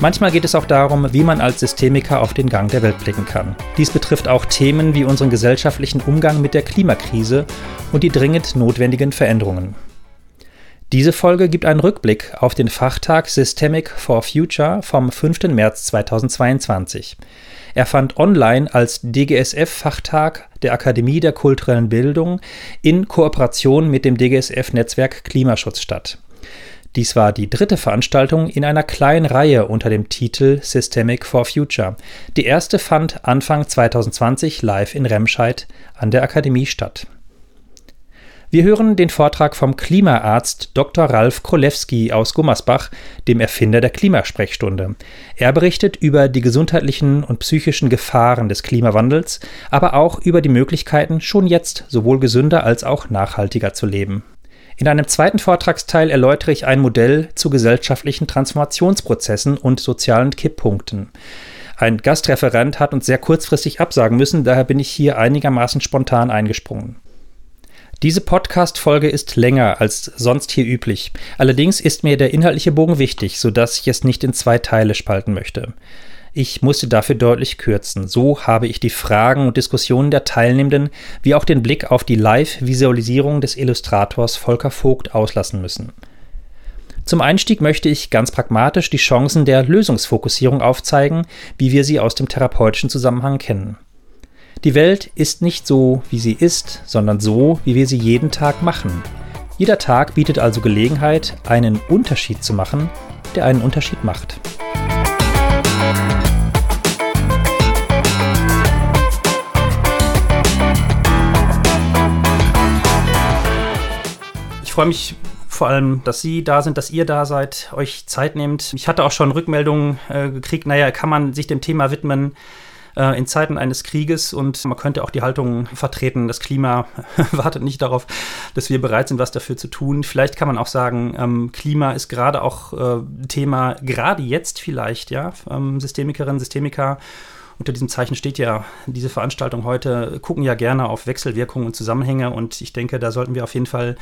Manchmal geht es auch darum, wie man als Systemiker auf den Gang der Welt blicken kann. Dies betrifft auch Themen wie unseren gesellschaftlichen Umgang mit der Klimakrise und die dringend notwendigen Veränderungen. Diese Folge gibt einen Rückblick auf den Fachtag Systemic for Future vom 5. März 2022. Er fand online als DGSF-Fachtag der Akademie der kulturellen Bildung in Kooperation mit dem DGSF-Netzwerk Klimaschutz statt. Dies war die dritte Veranstaltung in einer kleinen Reihe unter dem Titel Systemic for Future. Die erste fand Anfang 2020 live in Remscheid an der Akademie statt. Wir hören den Vortrag vom Klimaarzt Dr. Ralf Krolewski aus Gummersbach, dem Erfinder der Klimasprechstunde. Er berichtet über die gesundheitlichen und psychischen Gefahren des Klimawandels, aber auch über die Möglichkeiten, schon jetzt sowohl gesünder als auch nachhaltiger zu leben. In einem zweiten Vortragsteil erläutere ich ein Modell zu gesellschaftlichen Transformationsprozessen und sozialen Kipppunkten. Ein Gastreferent hat uns sehr kurzfristig absagen müssen, daher bin ich hier einigermaßen spontan eingesprungen. Diese Podcast-Folge ist länger als sonst hier üblich. Allerdings ist mir der inhaltliche Bogen wichtig, sodass ich es nicht in zwei Teile spalten möchte. Ich musste dafür deutlich kürzen. So habe ich die Fragen und Diskussionen der Teilnehmenden wie auch den Blick auf die Live-Visualisierung des Illustrators Volker Vogt auslassen müssen. Zum Einstieg möchte ich ganz pragmatisch die Chancen der Lösungsfokussierung aufzeigen, wie wir sie aus dem therapeutischen Zusammenhang kennen. Die Welt ist nicht so, wie sie ist, sondern so, wie wir sie jeden Tag machen. Jeder Tag bietet also Gelegenheit, einen Unterschied zu machen, der einen Unterschied macht. Freue mich vor allem, dass Sie da sind, dass ihr da seid, euch Zeit nehmt. Ich hatte auch schon Rückmeldungen äh, gekriegt, naja, kann man sich dem Thema widmen? äh, in Zeiten eines Krieges und man könnte auch die Haltung vertreten, das Klima wartet nicht darauf, dass wir bereit sind, was dafür zu tun. Vielleicht kann man auch sagen, ähm, Klima ist gerade auch äh, Thema, gerade jetzt vielleicht, ja, ähm, Systemikerinnen, Systemiker unter diesem Zeichen steht ja diese Veranstaltung heute, gucken ja gerne auf Wechselwirkungen und Zusammenhänge und ich denke, da sollten wir auf jeden Fall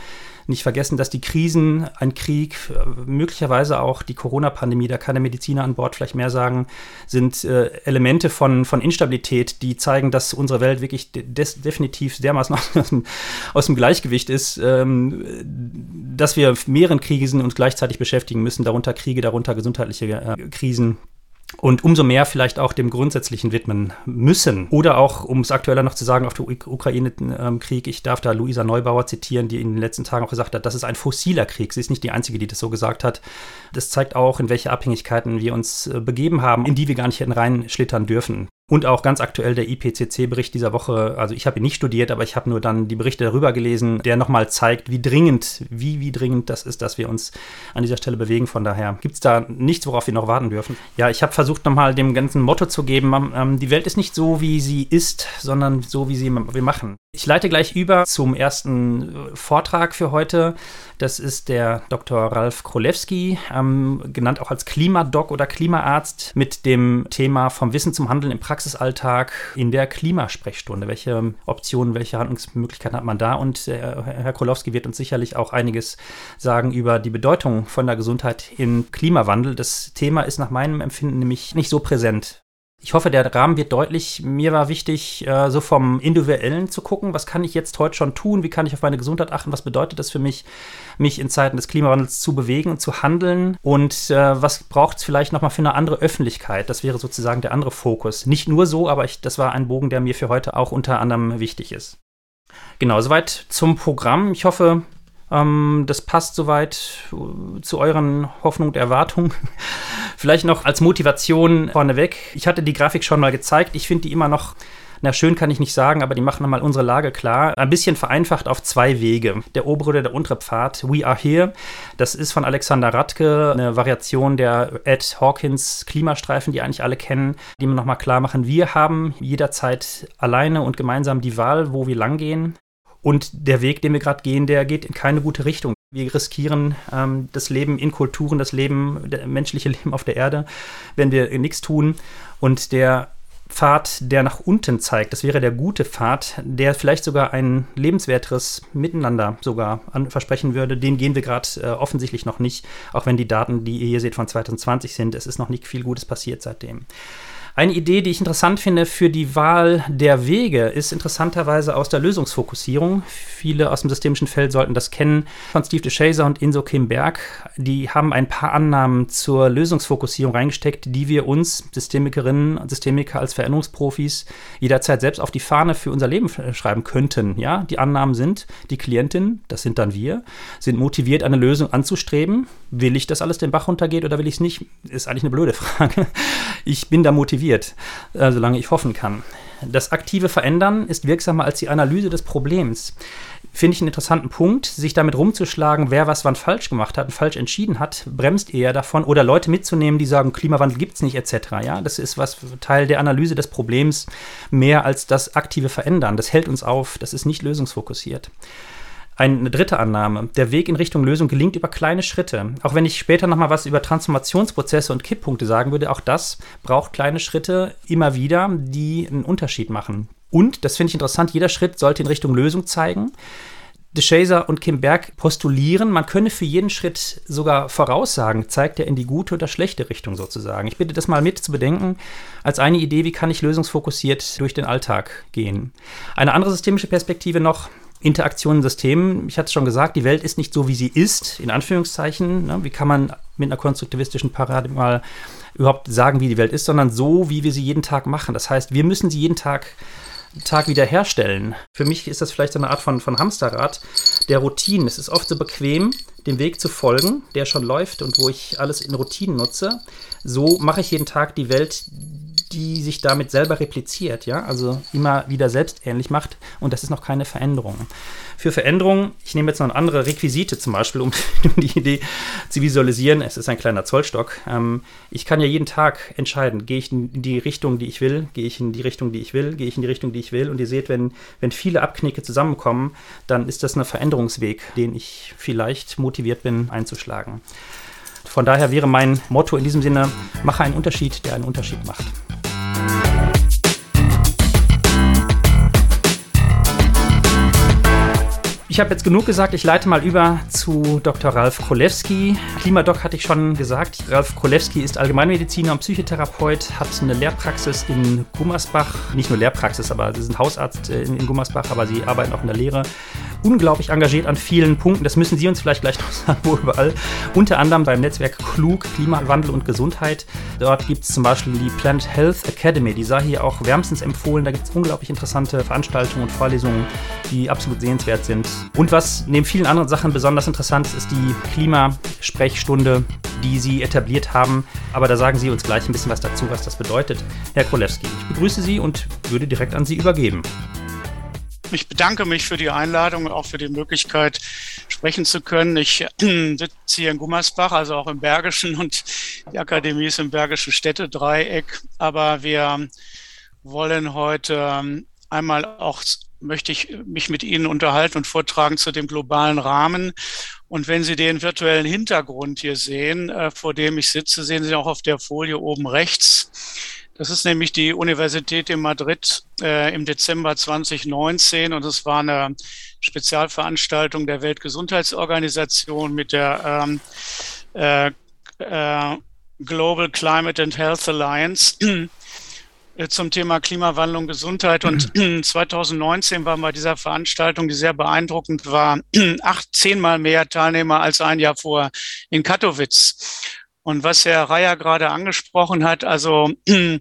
nicht vergessen, dass die Krisen, ein Krieg, möglicherweise auch die Corona-Pandemie, da kann der Mediziner an Bord vielleicht mehr sagen, sind äh, Elemente von, von Instabilität, die zeigen, dass unsere Welt wirklich des, definitiv dermaßen aus dem, aus dem Gleichgewicht ist, ähm, dass wir mehreren Krisen uns gleichzeitig beschäftigen müssen, darunter Kriege, darunter gesundheitliche äh, Krisen und umso mehr vielleicht auch dem Grundsätzlichen widmen müssen. Oder auch, um es aktueller noch zu sagen, auf den Ukraine-Krieg, ich darf da Luisa Neubauer zitieren, die in den letzten Tagen auch gesagt hat, das ist ein fossiler Krieg. Sie ist nicht die Einzige, die das so gesagt hat. Das zeigt auch, in welche Abhängigkeiten wir uns äh, begeben haben, in die wir gar nicht hätten reinschlittern dürfen. Und auch ganz aktuell der IPCC-Bericht dieser Woche, also ich habe ihn nicht studiert, aber ich habe nur dann die Berichte darüber gelesen, der nochmal zeigt, wie dringend, wie, wie dringend das ist, dass wir uns an dieser Stelle bewegen. Von daher gibt es da nichts, worauf wir noch warten dürfen. Ja, ich habe versucht nochmal dem ganzen Motto zu geben, ähm, die Welt ist nicht so, wie sie ist, sondern so, wie sie wir machen. Ich leite gleich über zum ersten äh, Vortrag für heute. Das ist der Dr. Ralf Krolewski, ähm, genannt auch als Klimadoc oder Klimaarzt, mit dem Thema vom Wissen zum Handeln im Praxisalltag in der Klimasprechstunde. Welche Optionen, welche Handlungsmöglichkeiten hat man da? Und äh, Herr Krolewski wird uns sicherlich auch einiges sagen über die Bedeutung von der Gesundheit im Klimawandel. Das Thema ist nach meinem Empfinden nämlich nicht so präsent ich hoffe, der Rahmen wird deutlich. Mir war wichtig, äh, so vom Individuellen zu gucken, was kann ich jetzt heute schon tun, wie kann ich auf meine Gesundheit achten, was bedeutet das für mich, mich in Zeiten des Klimawandels zu bewegen und zu handeln und äh, was braucht es vielleicht nochmal für eine andere Öffentlichkeit. Das wäre sozusagen der andere Fokus. Nicht nur so, aber ich, das war ein Bogen, der mir für heute auch unter anderem wichtig ist. Genau, soweit zum Programm. Ich hoffe, ähm, das passt soweit äh, zu euren Hoffnungen und Erwartungen. Vielleicht noch als Motivation vorneweg. Ich hatte die Grafik schon mal gezeigt. Ich finde die immer noch na schön kann ich nicht sagen, aber die machen nochmal unsere Lage klar. Ein bisschen vereinfacht auf zwei Wege. Der obere oder der untere Pfad, We Are Here, das ist von Alexander Radke, eine Variation der Ed Hawkins Klimastreifen, die eigentlich alle kennen, die mir nochmal klar machen, wir haben jederzeit alleine und gemeinsam die Wahl, wo wir langgehen. Und der Weg, den wir gerade gehen, der geht in keine gute Richtung. Wir riskieren ähm, das Leben in Kulturen, das Leben, das menschliche Leben auf der Erde, wenn wir nichts tun. Und der Pfad, der nach unten zeigt, das wäre der gute Pfad, der vielleicht sogar ein lebenswerteres Miteinander sogar versprechen würde, den gehen wir gerade äh, offensichtlich noch nicht, auch wenn die Daten, die ihr hier seht, von 2020 sind. Es ist noch nicht viel Gutes passiert seitdem. Eine Idee, die ich interessant finde für die Wahl der Wege, ist interessanterweise aus der Lösungsfokussierung. Viele aus dem systemischen Feld sollten das kennen. Von Steve DeShazer und Inso Kim Berg. Die haben ein paar Annahmen zur Lösungsfokussierung reingesteckt, die wir uns, Systemikerinnen und Systemiker als Veränderungsprofis, jederzeit selbst auf die Fahne für unser Leben schreiben könnten. Ja, die Annahmen sind, die Klientin, das sind dann wir, sind motiviert, eine Lösung anzustreben. Will ich, dass alles den Bach runtergeht oder will ich es nicht? Ist eigentlich eine blöde Frage. Ich bin da motiviert äh, solange ich hoffen kann. Das aktive Verändern ist wirksamer als die Analyse des Problems. Finde ich einen interessanten Punkt, sich damit rumzuschlagen, wer was wann falsch gemacht hat und falsch entschieden hat, bremst eher davon. Oder Leute mitzunehmen, die sagen, Klimawandel gibt es nicht, etc. Ja, das ist was Teil der Analyse des Problems mehr als das aktive Verändern. Das hält uns auf, das ist nicht lösungsfokussiert. Eine dritte Annahme. Der Weg in Richtung Lösung gelingt über kleine Schritte. Auch wenn ich später nochmal was über Transformationsprozesse und Kipppunkte sagen würde, auch das braucht kleine Schritte immer wieder, die einen Unterschied machen. Und, das finde ich interessant, jeder Schritt sollte in Richtung Lösung zeigen. DeShazer und Kim Berg postulieren, man könne für jeden Schritt sogar voraussagen, zeigt er in die gute oder schlechte Richtung sozusagen. Ich bitte das mal mit zu bedenken als eine Idee, wie kann ich lösungsfokussiert durch den Alltag gehen. Eine andere systemische Perspektive noch, Interaktionen, Systemen. Ich hatte es schon gesagt, die Welt ist nicht so, wie sie ist, in Anführungszeichen. Ne? Wie kann man mit einer konstruktivistischen Paradigma überhaupt sagen, wie die Welt ist, sondern so, wie wir sie jeden Tag machen. Das heißt, wir müssen sie jeden Tag Tag wieder. Für mich ist das vielleicht so eine Art von, von Hamsterrad der Routinen. Es ist oft so bequem, dem Weg zu folgen, der schon läuft und wo ich alles in Routinen nutze. So mache ich jeden Tag die Welt, die sich damit selber repliziert, ja, also immer wieder selbstähnlich macht und das ist noch keine Veränderung. Für Veränderung, ich nehme jetzt noch eine andere Requisite zum Beispiel, um, die Idee zu visualisieren, es ist ein kleiner Zollstock. Ähm, ich kann ja jeden Tag entscheiden, gehe ich in die Richtung, die ich will, gehe ich in die Richtung, die ich will, gehe ich in die Richtung, die ich will und ihr seht, wenn, wenn viele Abknicke zusammenkommen, dann ist das ein Veränderungsweg, den ich vielleicht motiviert bin einzuschlagen. Von daher wäre mein Motto in diesem Sinne, mache einen Unterschied, der einen Unterschied macht. Ich habe jetzt genug gesagt, ich leite mal über zu Dr. Ralf Kolewski. Klimadoc hatte ich schon gesagt. Ralf Kolewski ist Allgemeinmediziner und Psychotherapeut, hat eine Lehrpraxis in Gummersbach. Nicht nur Lehrpraxis, aber sie sind Hausarzt in, in Gummersbach, aber sie arbeiten auch in der Lehre unglaublich engagiert an vielen Punkten. Das müssen Sie uns vielleicht gleich noch sagen, wo überall. Unter anderem beim Netzwerk Klug, Klimawandel und Gesundheit. Dort gibt es zum Beispiel die Planet Health Academy. Die sei hier auch wärmstens empfohlen. Da gibt es unglaublich interessante Veranstaltungen und Vorlesungen, die absolut sehenswert sind. Und was neben vielen anderen Sachen besonders interessant ist, ist die Klimasprechstunde, die Sie etabliert haben. Aber da sagen Sie uns gleich ein bisschen was dazu, was das bedeutet. Herr Krolewski, ich begrüße Sie und würde direkt an Sie übergeben. Ich bedanke mich für die Einladung und auch für die Möglichkeit, sprechen zu können. Ich sitze hier in Gummersbach, also auch im Bergischen und die Akademie ist im Bergischen Städtedreieck. Aber wir wollen heute einmal auch, möchte ich mich mit Ihnen unterhalten und vortragen zu dem globalen Rahmen. Und wenn Sie den virtuellen Hintergrund hier sehen, äh, vor dem ich sitze, sehen Sie auch auf der Folie oben rechts das ist nämlich die Universität in Madrid äh, im Dezember 2019 und es war eine Spezialveranstaltung der Weltgesundheitsorganisation mit der ähm, äh, äh, Global Climate and Health Alliance äh, zum Thema Klimawandlung, Gesundheit. Und 2019 waren bei dieser Veranstaltung, die sehr beeindruckend war, acht, zehnmal mehr Teilnehmer als ein Jahr vor in Katowice. Und was Herr Reier gerade angesprochen hat, also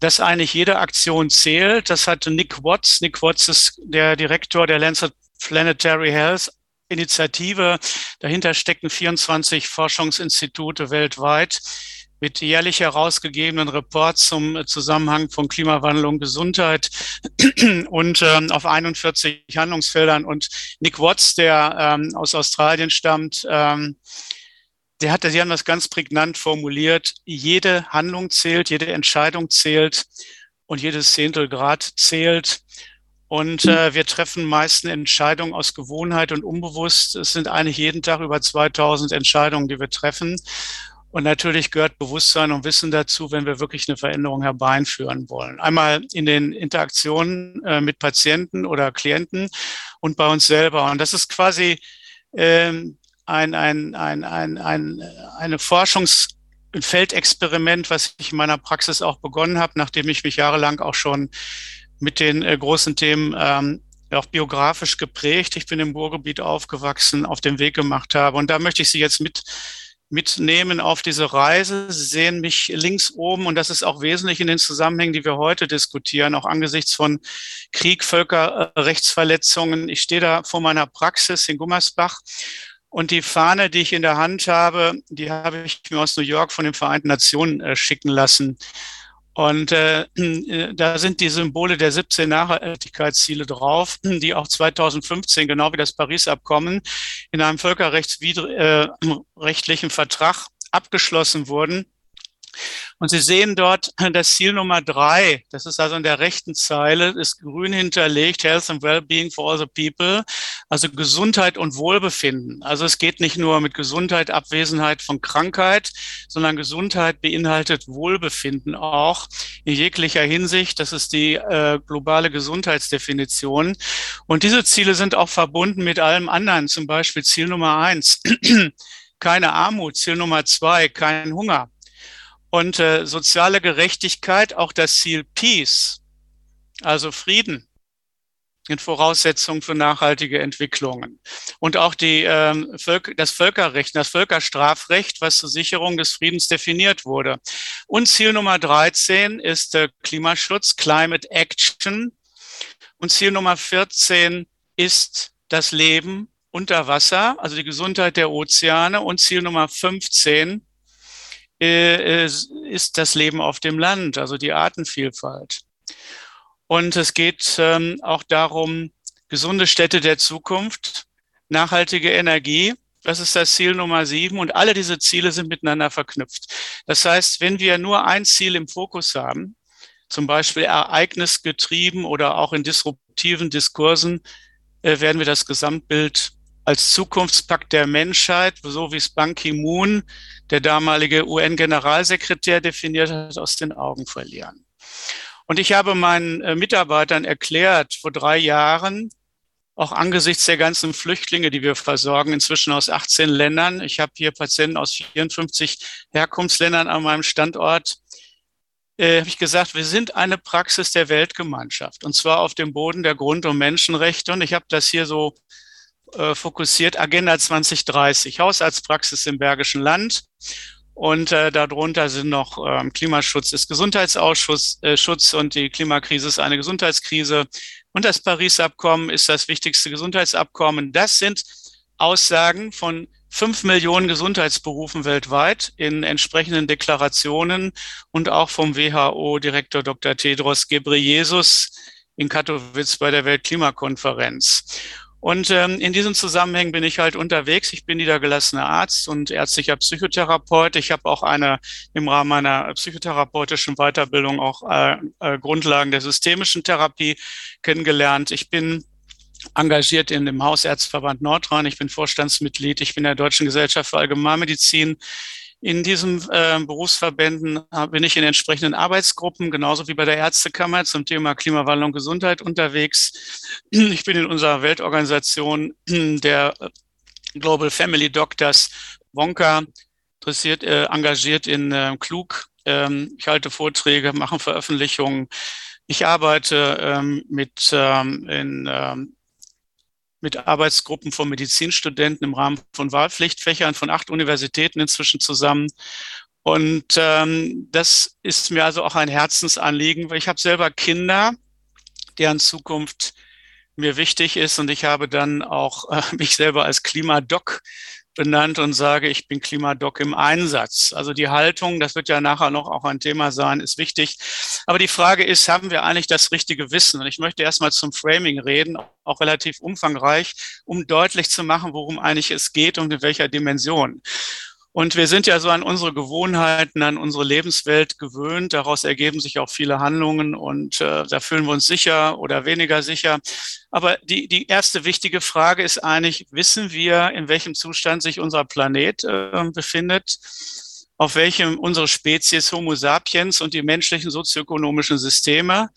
dass eigentlich jede Aktion zählt, das hat Nick Watts. Nick Watts ist der Direktor der Lancet Planetary Health Initiative. Dahinter stecken 24 Forschungsinstitute weltweit, mit jährlich herausgegebenen Reports zum Zusammenhang von Klimawandel und Gesundheit und ähm, auf 41 Handlungsfeldern. Und Nick Watts, der ähm, aus Australien stammt, ähm, der hat, sie haben das ganz prägnant formuliert. Jede Handlung zählt, jede Entscheidung zählt und jedes Zehntelgrad zählt. Und äh, wir treffen meisten Entscheidungen aus Gewohnheit und unbewusst. Es sind eigentlich jeden Tag über 2000 Entscheidungen, die wir treffen. Und natürlich gehört Bewusstsein und Wissen dazu, wenn wir wirklich eine Veränderung herbeiführen wollen. Einmal in den Interaktionen äh, mit Patienten oder Klienten und bei uns selber. Und das ist quasi ähm, ein, ein, ein, ein, ein, eine Forschungs- was ich in meiner Praxis auch begonnen habe, nachdem ich mich jahrelang auch schon mit den äh, großen Themen ähm, auch biografisch geprägt. Ich bin im Ruhrgebiet aufgewachsen, auf dem Weg gemacht habe. Und da möchte ich Sie jetzt mit mitnehmen auf diese Reise. Sie sehen mich links oben und das ist auch wesentlich in den Zusammenhängen, die wir heute diskutieren, auch angesichts von Krieg, Völkerrechtsverletzungen. Ich stehe da vor meiner Praxis in Gummersbach und die Fahne, die ich in der Hand habe, die habe ich mir aus New York von den Vereinten Nationen äh, schicken lassen. Und äh, da sind die Symbole der 17 Nachhaltigkeitsziele drauf, die auch 2015, genau wie das Paris-Abkommen, in einem völkerrechtsrechtlichen äh, Vertrag abgeschlossen wurden. Und Sie sehen dort das Ziel Nummer drei. Das ist also in der rechten Zeile, ist grün hinterlegt, Health and Wellbeing for all the people. Also Gesundheit und Wohlbefinden. Also es geht nicht nur mit Gesundheit, Abwesenheit von Krankheit, sondern Gesundheit beinhaltet Wohlbefinden auch in jeglicher Hinsicht. Das ist die äh, globale Gesundheitsdefinition. Und diese Ziele sind auch verbunden mit allem anderen. Zum Beispiel Ziel Nummer eins. keine Armut. Ziel Nummer zwei, kein Hunger. Und äh, soziale Gerechtigkeit, auch das Ziel Peace, also Frieden, in Voraussetzungen für nachhaltige Entwicklungen. Und auch die, ähm, Völker, das Völkerrecht, das Völkerstrafrecht, was zur Sicherung des Friedens definiert wurde. Und Ziel Nummer 13 ist äh, Klimaschutz, Climate Action. Und Ziel Nummer 14 ist das Leben unter Wasser, also die Gesundheit der Ozeane. Und Ziel Nummer 15 äh, ist das Leben auf dem Land, also die Artenvielfalt. Und es geht ähm, auch darum, gesunde Städte der Zukunft, nachhaltige Energie. Das ist das Ziel Nummer sieben. Und alle diese Ziele sind miteinander verknüpft. Das heißt, wenn wir nur ein Ziel im Fokus haben, zum Beispiel ereignisgetrieben oder auch in disruptiven Diskursen, äh, werden wir das Gesamtbild als Zukunftspakt der Menschheit, so wie es Ban Ki-moon, der damalige UN-Generalsekretär, definiert hat, aus den Augen verlieren. Und ich habe meinen äh, Mitarbeitern erklärt vor drei Jahren, auch angesichts der ganzen Flüchtlinge, die wir versorgen, inzwischen aus 18 Ländern. Ich habe hier Patienten aus 54 Herkunftsländern an meinem Standort. Äh, habe ich gesagt, wir sind eine Praxis der Weltgemeinschaft und zwar auf dem Boden der Grund- und Menschenrechte. Und ich habe das hier so äh, fokussiert, Agenda 2030, Hausarztpraxis im Bergischen Land. Und äh, darunter sind noch ähm, Klimaschutz ist Gesundheitsausschuss, äh, Schutz und die Klimakrise ist eine Gesundheitskrise. Und das Paris-Abkommen ist das wichtigste Gesundheitsabkommen. Das sind Aussagen von fünf Millionen Gesundheitsberufen weltweit in entsprechenden Deklarationen und auch vom WHO-Direktor Dr. Tedros Ghebreyesus in Katowice bei der Weltklimakonferenz. Und ähm, in diesem Zusammenhang bin ich halt unterwegs. Ich bin niedergelassener Arzt und ärztlicher Psychotherapeut. Ich habe auch eine im Rahmen meiner psychotherapeutischen Weiterbildung auch äh, äh, Grundlagen der systemischen Therapie kennengelernt. Ich bin engagiert in dem Hausärztverband Nordrhein. Ich bin Vorstandsmitglied. Ich bin der Deutschen Gesellschaft für Allgemeinmedizin. In diesen äh, Berufsverbänden bin ich in entsprechenden Arbeitsgruppen, genauso wie bei der Ärztekammer zum Thema Klimawandel und Gesundheit unterwegs. Ich bin in unserer Weltorganisation der Global Family Doctors Wonka interessiert, äh, engagiert in äh, Klug. Ähm, ich halte Vorträge, mache Veröffentlichungen. Ich arbeite ähm, mit ähm, in ähm, mit Arbeitsgruppen von Medizinstudenten im Rahmen von Wahlpflichtfächern von acht Universitäten inzwischen zusammen. Und ähm, das ist mir also auch ein Herzensanliegen, weil ich habe selber Kinder, deren Zukunft mir wichtig ist. Und ich habe dann auch äh, mich selber als Klimadoc benannt und sage, ich bin Klimadoc im Einsatz. Also die Haltung, das wird ja nachher noch auch ein Thema sein, ist wichtig. Aber die Frage ist, haben wir eigentlich das richtige Wissen? Und ich möchte erstmal zum Framing reden, auch relativ umfangreich, um deutlich zu machen, worum eigentlich es geht und in welcher Dimension. Und wir sind ja so an unsere Gewohnheiten, an unsere Lebenswelt gewöhnt. Daraus ergeben sich auch viele Handlungen und äh, da fühlen wir uns sicher oder weniger sicher. Aber die, die erste wichtige Frage ist eigentlich, wissen wir, in welchem Zustand sich unser Planet äh, befindet? Auf welchem unsere Spezies Homo sapiens und die menschlichen sozioökonomischen Systeme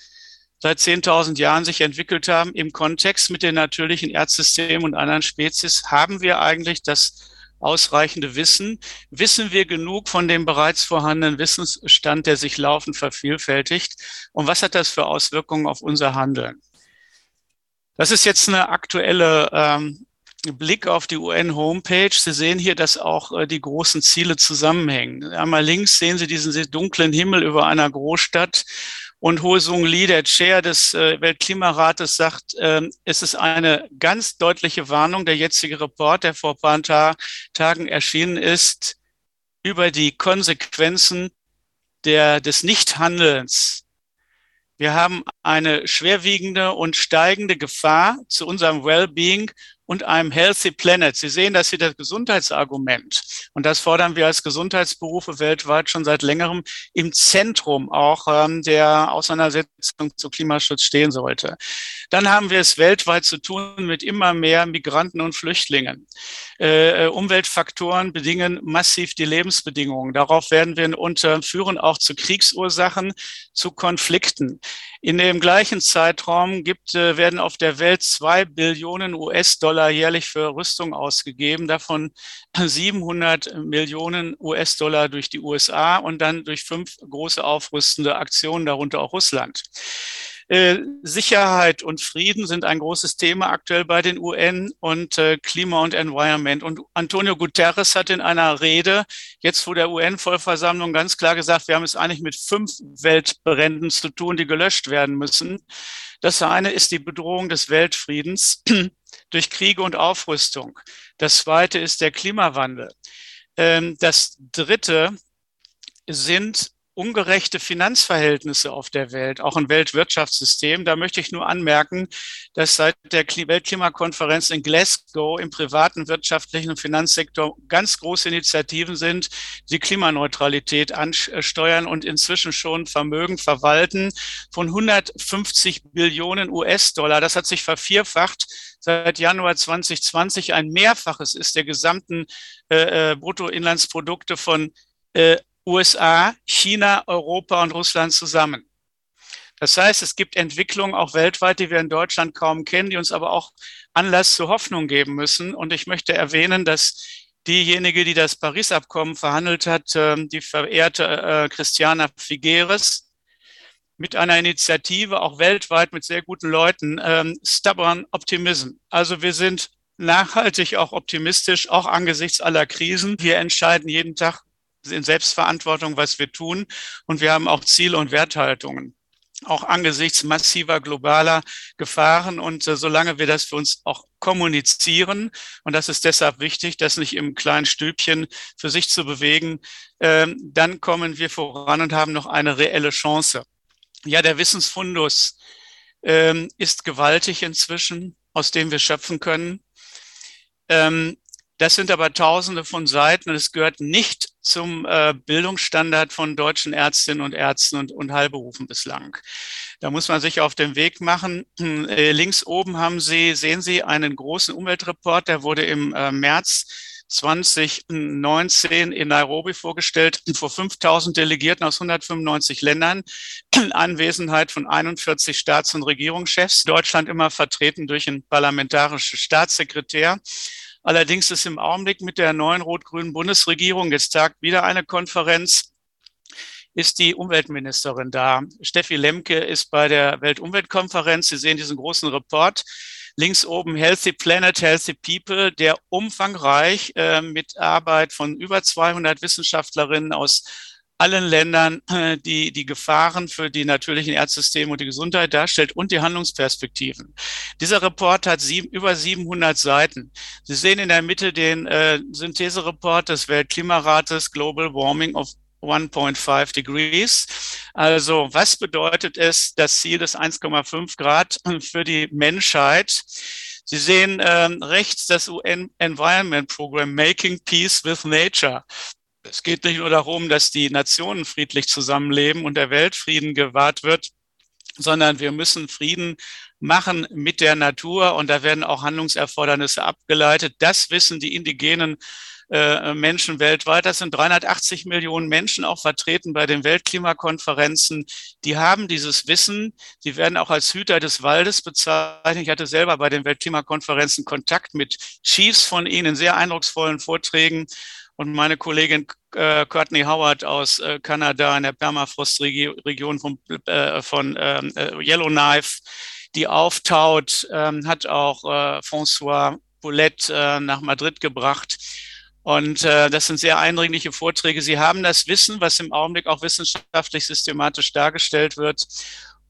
seit 10.000 Jahren sich entwickelt haben im Kontext mit den natürlichen Erdsystemen und anderen Spezies, haben wir eigentlich das ausreichende Wissen? Wissen wir genug von dem bereits vorhandenen Wissensstand, der sich laufend vervielfältigt? Und was hat das für Auswirkungen auf unser Handeln? Das ist jetzt eine aktuelle ähm, Blick auf die UN-Homepage. Sie sehen hier, dass auch äh, die großen Ziele zusammenhängen. Einmal links sehen Sie diesen dunklen Himmel über einer Großstadt und Ho Sung Lee, der Chair des äh, Weltklimarates, sagt, äh, es ist eine ganz deutliche Warnung, der jetzige Report, der vor ein paar Ta Tagen erschienen ist, über die Konsequenzen der, des Nichthandelns. Wir haben eine schwerwiegende und steigende Gefahr zu unserem Wellbeing und einem Healthy Planet. Sie sehen das hier das Gesundheitsargument. Und das fordern wir als Gesundheitsberufe weltweit schon seit längerem im Zentrum auch ähm, der Auseinandersetzung zu Klimaschutz stehen sollte. Dann haben wir es weltweit zu tun mit immer mehr Migranten und Flüchtlingen. Äh, Umweltfaktoren bedingen massiv die Lebensbedingungen. Darauf werden wir unter führen auch zu Kriegsursachen, zu Konflikten. In dem gleichen Zeitraum gibt, äh, werden auf der Welt zwei Billionen US-Dollar jährlich für Rüstung ausgegeben, davon 700 Millionen US-Dollar durch die USA und dann durch fünf große aufrüstende Aktionen, darunter auch Russland. Äh, Sicherheit und Frieden sind ein großes Thema aktuell bei den UN und äh, Klima und Environment. Und Antonio Guterres hat in einer Rede jetzt vor der UN-Vollversammlung ganz klar gesagt, wir haben es eigentlich mit fünf Weltbränden zu tun, die gelöscht werden müssen. Das eine ist die Bedrohung des Weltfriedens durch Kriege und Aufrüstung. Das zweite ist der Klimawandel. Ähm, das dritte sind ungerechte Finanzverhältnisse auf der Welt, auch im Weltwirtschaftssystem. Da möchte ich nur anmerken, dass seit der Weltklimakonferenz in Glasgow im privaten wirtschaftlichen und Finanzsektor ganz große Initiativen sind, die Klimaneutralität ansteuern und inzwischen schon Vermögen verwalten von 150 Billionen US-Dollar. Das hat sich vervierfacht seit Januar 2020 ein Mehrfaches ist der gesamten äh, äh Bruttoinlandsprodukte von äh, USA, China, Europa und Russland zusammen. Das heißt, es gibt Entwicklungen auch weltweit, die wir in Deutschland kaum kennen, die uns aber auch Anlass zur Hoffnung geben müssen. Und ich möchte erwähnen, dass diejenige, die das Paris-Abkommen verhandelt hat, ähm, die verehrte äh, Christiana Figueres, mit einer Initiative auch weltweit mit sehr guten Leuten, ähm, Stubborn Optimism. Also wir sind nachhaltig auch optimistisch, auch angesichts aller Krisen. Wir entscheiden jeden Tag in Selbstverantwortung, was wir tun. Und wir haben auch Ziele und Werthaltungen auch angesichts massiver globaler Gefahren. Und äh, solange wir das für uns auch kommunizieren, und das ist deshalb wichtig, das nicht im kleinen Stübchen für sich zu bewegen, äh, dann kommen wir voran und haben noch eine reelle Chance. Ja, der Wissensfundus äh, ist gewaltig inzwischen, aus dem wir schöpfen können. Ähm, das sind aber Tausende von Seiten und es gehört nicht zum äh, Bildungsstandard von deutschen Ärztinnen und Ärzten und, und Heilberufen bislang. Da muss man sich auf den Weg machen. Äh, links oben haben Sie, sehen Sie einen großen Umweltreport, der wurde im äh, März 2019 in Nairobi vorgestellt, vor 5000 Delegierten aus 195 Ländern, Anwesenheit von 41 Staats- und Regierungschefs, Deutschland immer vertreten durch einen parlamentarischen Staatssekretär. Allerdings ist im Augenblick mit der neuen rot-grünen Bundesregierung, jetzt tagt wieder eine Konferenz, ist die Umweltministerin da. Steffi Lemke ist bei der Weltumweltkonferenz. Sie sehen diesen großen Report. Links oben Healthy Planet, Healthy People, der umfangreich äh, mit Arbeit von über 200 Wissenschaftlerinnen aus allen Ländern äh, die, die Gefahren für die natürlichen Erdsysteme und die Gesundheit darstellt und die Handlungsperspektiven. Dieser Report hat sieben, über 700 Seiten. Sie sehen in der Mitte den äh, Synthesereport des Weltklimarates Global Warming of 1.5 Degrees. Also was bedeutet es, das Ziel des 1,5 Grad für die Menschheit? Sie sehen ähm, rechts das UN Environment Program Making Peace with Nature. Es geht nicht nur darum, dass die Nationen friedlich zusammenleben und der Weltfrieden gewahrt wird, sondern wir müssen Frieden machen mit der Natur und da werden auch Handlungserfordernisse abgeleitet. Das wissen die indigenen äh, Menschen weltweit. Das sind 380 Millionen Menschen auch vertreten bei den Weltklimakonferenzen. Die haben dieses Wissen. Sie werden auch als Hüter des Waldes bezeichnet. Ich hatte selber bei den Weltklimakonferenzen Kontakt mit Chiefs von ihnen, sehr eindrucksvollen Vorträgen. Und meine Kollegin äh, Courtney Howard aus äh, Kanada in der Permafrost-Region von, äh, von ähm, äh, Yellowknife, die auftaut, ähm, hat auch äh, François Boulette äh, nach Madrid gebracht. Und äh, das sind sehr eindringliche Vorträge. Sie haben das Wissen, was im Augenblick auch wissenschaftlich systematisch dargestellt wird.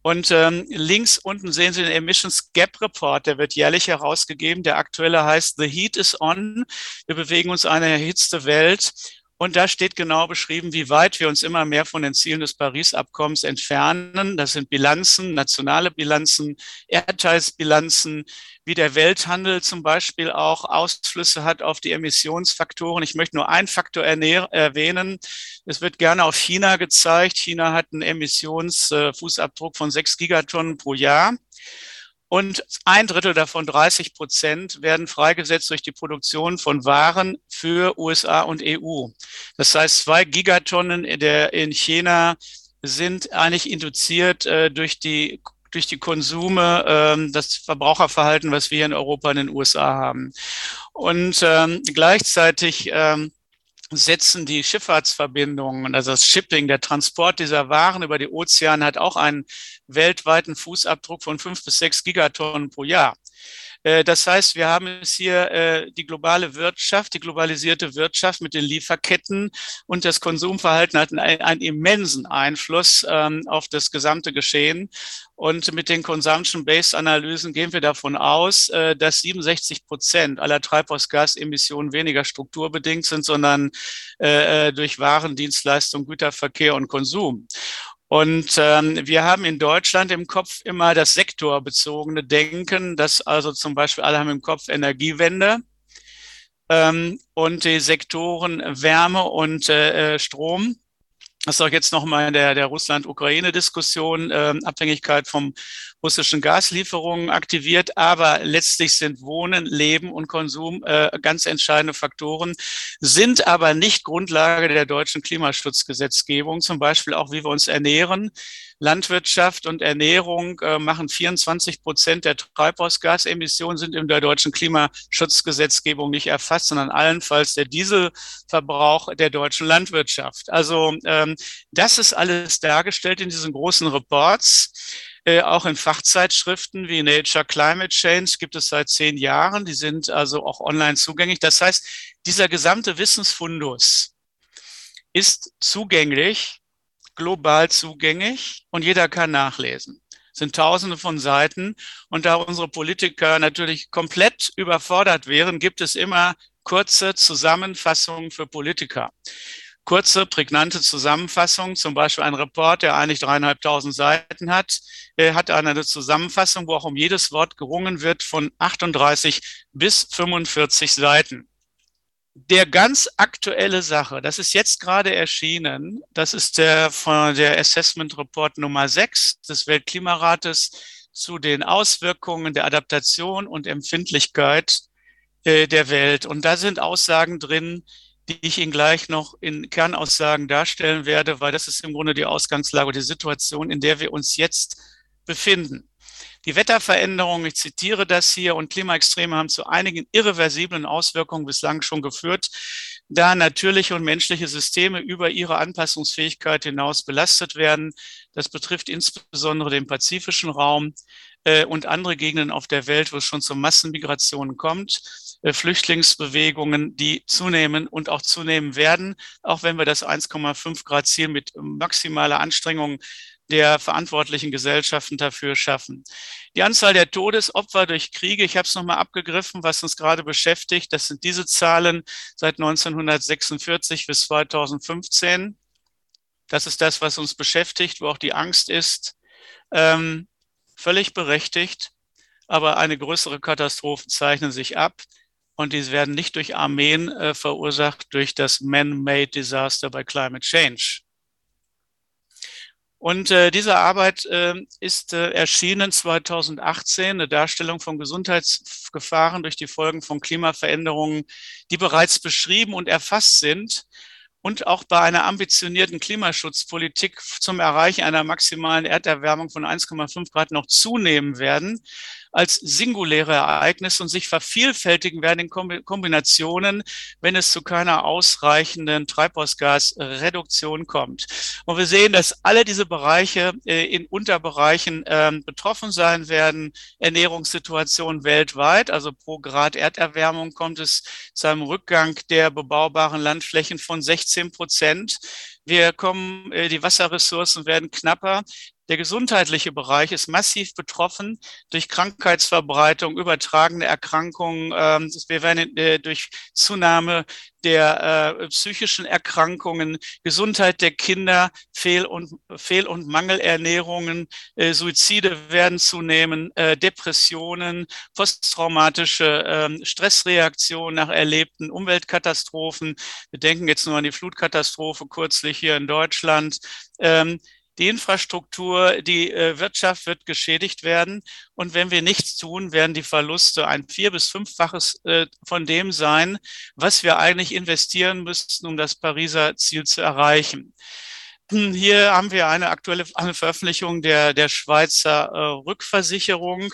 Und ähm, links unten sehen Sie den Emissions Gap Report, der wird jährlich herausgegeben. Der aktuelle heißt The Heat is On. Wir bewegen uns eine erhitzte Welt. Und da steht genau beschrieben, wie weit wir uns immer mehr von den Zielen des Paris-Abkommens entfernen. Das sind Bilanzen, nationale Bilanzen, Erdteilsbilanzen, wie der Welthandel zum Beispiel auch Ausflüsse hat auf die Emissionsfaktoren. Ich möchte nur einen Faktor erwähnen. Es wird gerne auf China gezeigt. China hat einen Emissionsfußabdruck von sechs Gigatonnen pro Jahr. Und ein Drittel davon, 30 Prozent, werden freigesetzt durch die Produktion von Waren für USA und EU. Das heißt, zwei Gigatonnen in, China sind eigentlich induziert äh, durch die durch die Konsume, ähm, das Verbraucherverhalten, was wir in Europa und in den USA haben. Und ähm, gleichzeitig ähm, setzen die Schifffahrtsverbindungen, also das Shipping, der Transport dieser Waren über die Ozeane hat auch einen weltweiten Fußabdruck von fünf bis sechs Gigatonnen pro Jahr. Äh, das heißt, wir haben es hier äh, die globale Wirtschaft, die globalisierte Wirtschaft mit den Lieferketten und das Konsumverhalten hat einen, einen immensen Einfluss ähm, auf das gesamte Geschehen. Und mit den Consumption-Based-Analysen gehen wir davon aus, äh, dass 67 Prozent aller Treibhausgasemissionen weniger strukturbedingt sind, sondern durch Waren, Dienstleistungen, Güterverkehr und Konsum. Und ähm, wir haben in Deutschland im Kopf immer das sektorbezogene Denken, das also zum Beispiel alle haben im Kopf Energiewende ähm, und die Sektoren Wärme und äh, äh Strom. Das ist auch jetzt nochmal in der, der Russland-Ukraine-Diskussion äh, Abhängigkeit vom russischen Gaslieferungen aktiviert. Aber letztlich sind Wohnen, Leben und Konsum äh, ganz entscheidende Faktoren, sind aber nicht Grundlage der deutschen Klimaschutzgesetzgebung. Zum Beispiel auch, wie wir uns ernähren. Landwirtschaft und Ernährung äh, machen 24 Prozent der Treibhausgasemissionen, sind in der deutschen Klimaschutzgesetzgebung nicht erfasst, sondern allenfalls der Dieselverbrauch der deutschen Landwirtschaft. Also ähm, das ist alles dargestellt in diesen großen Reports. Äh, auch in Fachzeitschriften wie Nature Climate Change gibt es seit zehn Jahren. Die sind also auch online zugänglich. Das heißt, dieser gesamte Wissensfundus ist zugänglich, global zugänglich und jeder kann nachlesen. Es sind tausende von Seiten. Und da unsere Politiker natürlich komplett überfordert wären, gibt es immer kurze Zusammenfassungen für Politiker kurze, prägnante Zusammenfassung, zum Beispiel ein Report, der eigentlich dreieinhalbtausend Seiten hat, äh, hat eine Zusammenfassung, wo auch um jedes Wort gerungen wird, von 38 bis 45 Seiten. Der ganz aktuelle Sache, das ist jetzt gerade erschienen, das ist der von der Assessment Report Nummer 6 des Weltklimarates zu den Auswirkungen der Adaptation und Empfindlichkeit äh, der Welt. Und da sind Aussagen drin, die ich Ihnen gleich noch in Kernaussagen darstellen werde, weil das ist im Grunde die Ausgangslage, die Situation, in der wir uns jetzt befinden. Die Wetterveränderungen, ich zitiere das hier, und Klimaextreme haben zu einigen irreversiblen Auswirkungen bislang schon geführt, da natürliche und menschliche Systeme über ihre Anpassungsfähigkeit hinaus belastet werden. Das betrifft insbesondere den pazifischen Raum äh, und andere Gegenden auf der Welt, wo es schon zu Massenmigrationen kommt. äh, Flüchtlingsbewegungen, die zunehmen und auch zunehmen werden, auch wenn wir das 1,5 Grad Ziel mit maximaler Anstrengung der verantwortlichen Gesellschaften dafür schaffen. Die Anzahl der Todesopfer durch Kriege, ich habe es nochmal abgegriffen, was uns gerade beschäftigt, das sind diese Zahlen seit 1946 bis 2015. Das ist das, was uns beschäftigt, wo auch die Angst ist. Ähm, völlig berechtigt, aber eine größere Katastrophen zeichnen sich ab und diese werden nicht durch Armeen äh, verursacht, durch das Man-Made Disaster by Climate Change. Und äh, diese Arbeit äh, ist äh, erschienen 2018, eine Darstellung von Gesundheitsgefahren durch die Folgen von Klimaveränderungen, die bereits beschrieben und erfasst sind und auch bei einer ambitionierten Klimaschutzpolitik zum Erreichen einer maximalen Erderwärmung von 1,5 Grad noch zunehmen werden als singuläre Ereignisse und sich vervielfältigen werden in Kombinationen, wenn es zu keiner ausreichenden Treibhausgasreduktion kommt. Und wir sehen, dass alle diese Bereiche äh, in Unterbereichen ähm, betroffen sein werden. Ernährungssituation weltweit, also pro Grad Erderwärmung kommt es zu einem Rückgang der bebaubaren Landflächen von 16 Prozent. Wir kommen, äh, die Wasserressourcen werden knapper. Der gesundheitliche Bereich ist massiv betroffen durch Krankheitsverbreitung, übertragene Erkrankungen. Ähm, wir werden äh, durch Zunahme der äh, psychischen Erkrankungen, Gesundheit der Kinder, Fehl- und, Fehl- und Mangelernährungen, äh, Suizide werden zunehmen, äh, Depressionen, posttraumatische ähm, Stressreaktionen nach erlebten Umweltkatastrophen. Wir denken jetzt nur an die Flutkatastrophe kürzlich hier in Deutschland. Ähm, die Infrastruktur, die äh, Wirtschaft wird geschädigt werden. Und wenn wir nichts tun, werden die Verluste ein vier- bis fünffaches äh, von dem sein, was wir eigentlich investieren müssten, um das Pariser Ziel zu erreichen. Hm, hier haben wir eine aktuelle Veröffentlichung der, der Schweizer äh, Rückversicherung.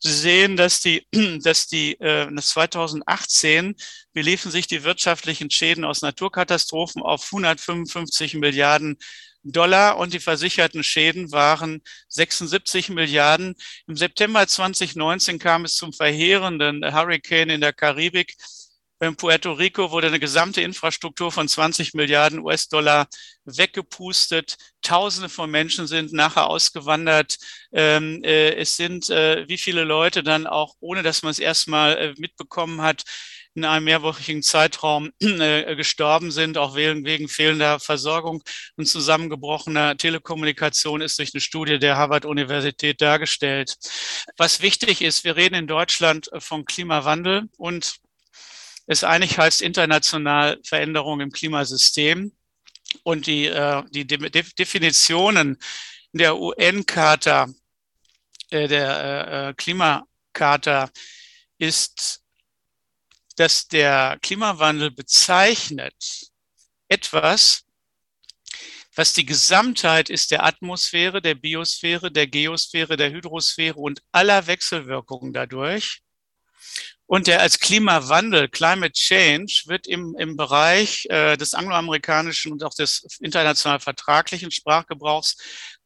Sie sehen, dass die, dass die äh, 2018 beliefen sich die wirtschaftlichen Schäden aus Naturkatastrophen auf 155 Milliarden Dollar und die versicherten Schäden waren 76 Milliarden. Im September 2019 kam es zum verheerenden Hurricane in der Karibik. In Puerto Rico wurde eine gesamte Infrastruktur von 20 Milliarden US-Dollar weggepustet. Tausende von Menschen sind nachher ausgewandert. Ähm, äh, es sind äh, wie viele Leute dann auch, ohne dass man es erstmal äh, mitbekommen hat, in einem mehrwöchigen Zeitraum äh, gestorben sind, auch wegen, wegen fehlender Versorgung und zusammengebrochener Telekommunikation ist durch eine Studie der Harvard-Universität dargestellt. Was wichtig ist, wir reden in Deutschland von Klimawandel und es eigentlich heißt international Veränderung im Klimasystem. Und die, äh, die De Definitionen der UN-Charta, äh, der äh, Klimacharta ist dass der Klimawandel bezeichnet etwas, was die Gesamtheit ist der Atmosphäre, der Biosphäre, der Geosphäre, der Hydrosphäre und aller Wechselwirkungen dadurch. Und der als Klimawandel, Climate Change, wird im, im Bereich äh, des angloamerikanischen und auch des international vertraglichen Sprachgebrauchs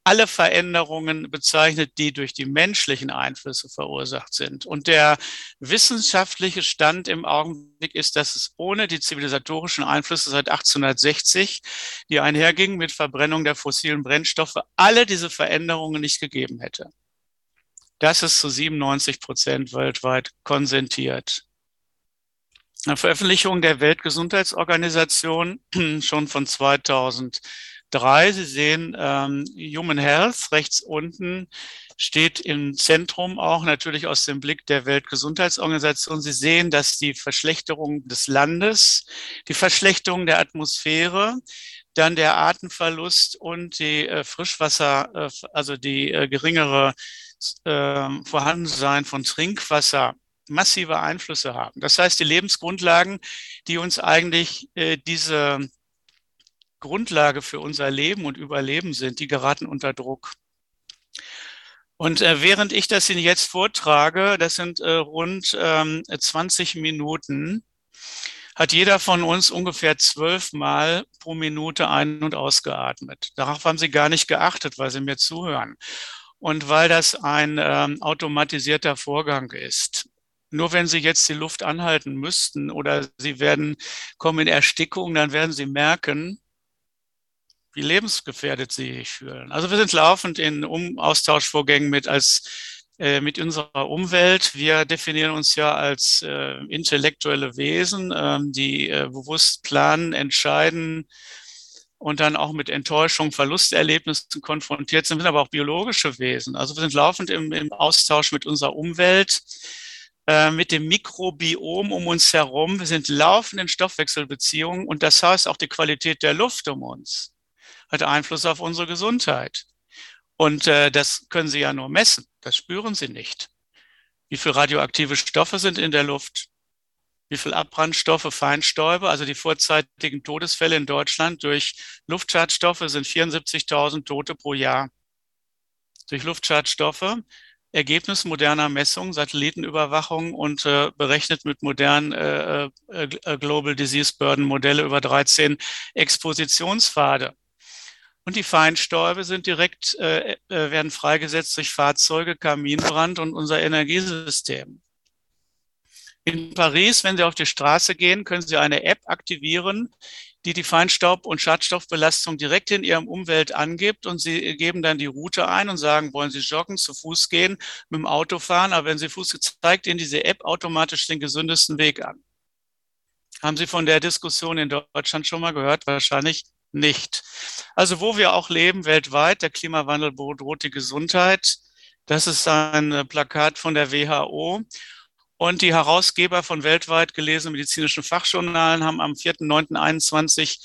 alle Veränderungen bezeichnet, die durch die menschlichen Einflüsse verursacht sind. Und der wissenschaftliche Stand im Augenblick ist, dass es ohne die zivilisatorischen Einflüsse seit 1860, die einhergingen mit Verbrennung der fossilen Brennstoffe, alle diese Veränderungen nicht gegeben hätte. Das ist zu 97 Prozent weltweit konsentiert. Eine Veröffentlichung der Weltgesundheitsorganisation schon von 2000 drei. Sie sehen ähm, Human Health rechts unten steht im Zentrum auch natürlich aus dem Blick der Weltgesundheitsorganisation. Sie sehen, dass die Verschlechterung des Landes, die Verschlechterung der Atmosphäre, dann der Artenverlust und die äh, Frischwasser, äh, also die äh, geringere äh, Vorhandensein von Trinkwasser massive Einflüsse haben. Das heißt, die Lebensgrundlagen, die uns eigentlich äh, diese Grundlage für unser Leben und Überleben sind, die geraten unter Druck. Und äh, während ich das Ihnen jetzt vortrage, das sind äh, rund ähm, 20 Minuten, hat jeder von uns ungefähr zwölfmal pro Minute ein- und ausgeatmet. Darauf haben Sie gar nicht geachtet, weil Sie mir zuhören. Und weil das ein ähm, automatisierter Vorgang ist. Nur wenn Sie jetzt die Luft anhalten müssten oder Sie werden kommen in Erstickung, dann werden Sie merken, wie lebensgefährdet Sie sich fühlen. Also wir sind laufend in um Austauschvorgängen mit als äh, mit unserer Umwelt. Wir definieren uns ja als äh, intellektuelle Wesen, ähm, die äh, bewusst planen, entscheiden, und dann auch mit Enttäuschung, Verlusterlebnissen konfrontiert sind, wir sind aber auch biologische Wesen. Also wir sind laufend im, im Austausch mit unserer Umwelt, äh, mit dem Mikrobiom um uns herum. Wir sind laufend in Stoffwechselbeziehungen und das heißt auch die Qualität der Luft um uns hat Einfluss auf unsere Gesundheit. Und äh, das können Sie ja nur messen, das spüren Sie nicht. Wie viele radioaktive Stoffe sind in der Luft? wie viel Abbrandstoffe, Feinstäube, also die vorzeitigen Todesfälle in Deutschland durch Luftschadstoffe sind 74.000 Tote pro Jahr. Durch Luftschadstoffe. Ergebnis moderner Messungen, Satellitenüberwachung und äh, berechnet mit modernen äh, äh, Global Disease Burden Modelle über 13 Expositionspfade. Und die Feinstäube sind direkt, äh, äh, werden freigesetzt durch Fahrzeuge, Kaminbrand und unser Energiesystem. In Paris, wenn Sie auf die Straße gehen, können Sie eine App aktivieren, die die Feinstaub- und Schadstoffbelastung direkt in Ihrem Umwelt angibt und Sie geben dann die Route ein und sagen, wollen Sie joggen, zu Fuß gehen, mit dem Auto fahren, aber wenn Sie Fuß zeigt Ihnen diese App automatisch den gesündesten Weg an. Haben Sie von der Diskussion in Deutschland schon mal gehört? Wahrscheinlich nicht. Also wo wir auch leben weltweit, der Klimawandel bedroht die Gesundheit. Das ist ein Plakat von der WHO. Und die Herausgeber von weltweit gelesenen medizinischen Fachjournalen haben am 4.9.21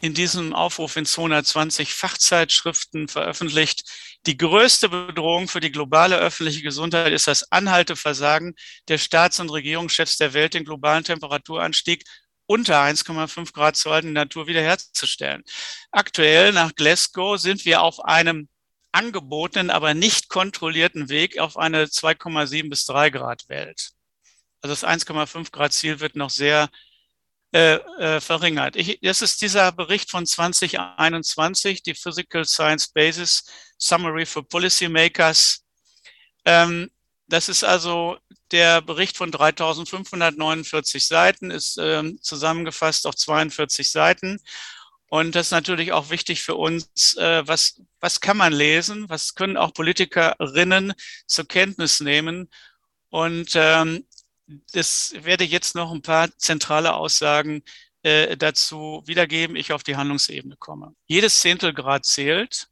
in diesem Aufruf in 220 Fachzeitschriften veröffentlicht. Die größte Bedrohung für die globale öffentliche Gesundheit ist das Anhalteversagen der Staats- und Regierungschefs der Welt, den globalen Temperaturanstieg unter 1,5 Grad zu halten, die Natur wiederherzustellen. Aktuell nach Glasgow sind wir auf einem angebotenen, aber nicht kontrollierten Weg auf eine 2,7 bis 3 Grad Welt. Also das 1,5 Grad Ziel wird noch sehr äh, äh, verringert. Ich, das ist dieser Bericht von 2021, die Physical Science Basis Summary for Policymakers. Ähm, das ist also der Bericht von 3549 Seiten, ist ähm, zusammengefasst auf 42 Seiten. Und das ist natürlich auch wichtig für uns, äh, was, was kann man lesen, was können auch Politikerinnen zur Kenntnis nehmen. Und ähm, das werde ich jetzt noch ein paar zentrale Aussagen äh, dazu wiedergeben, ich auf die Handlungsebene komme. Jedes Zehntelgrad zählt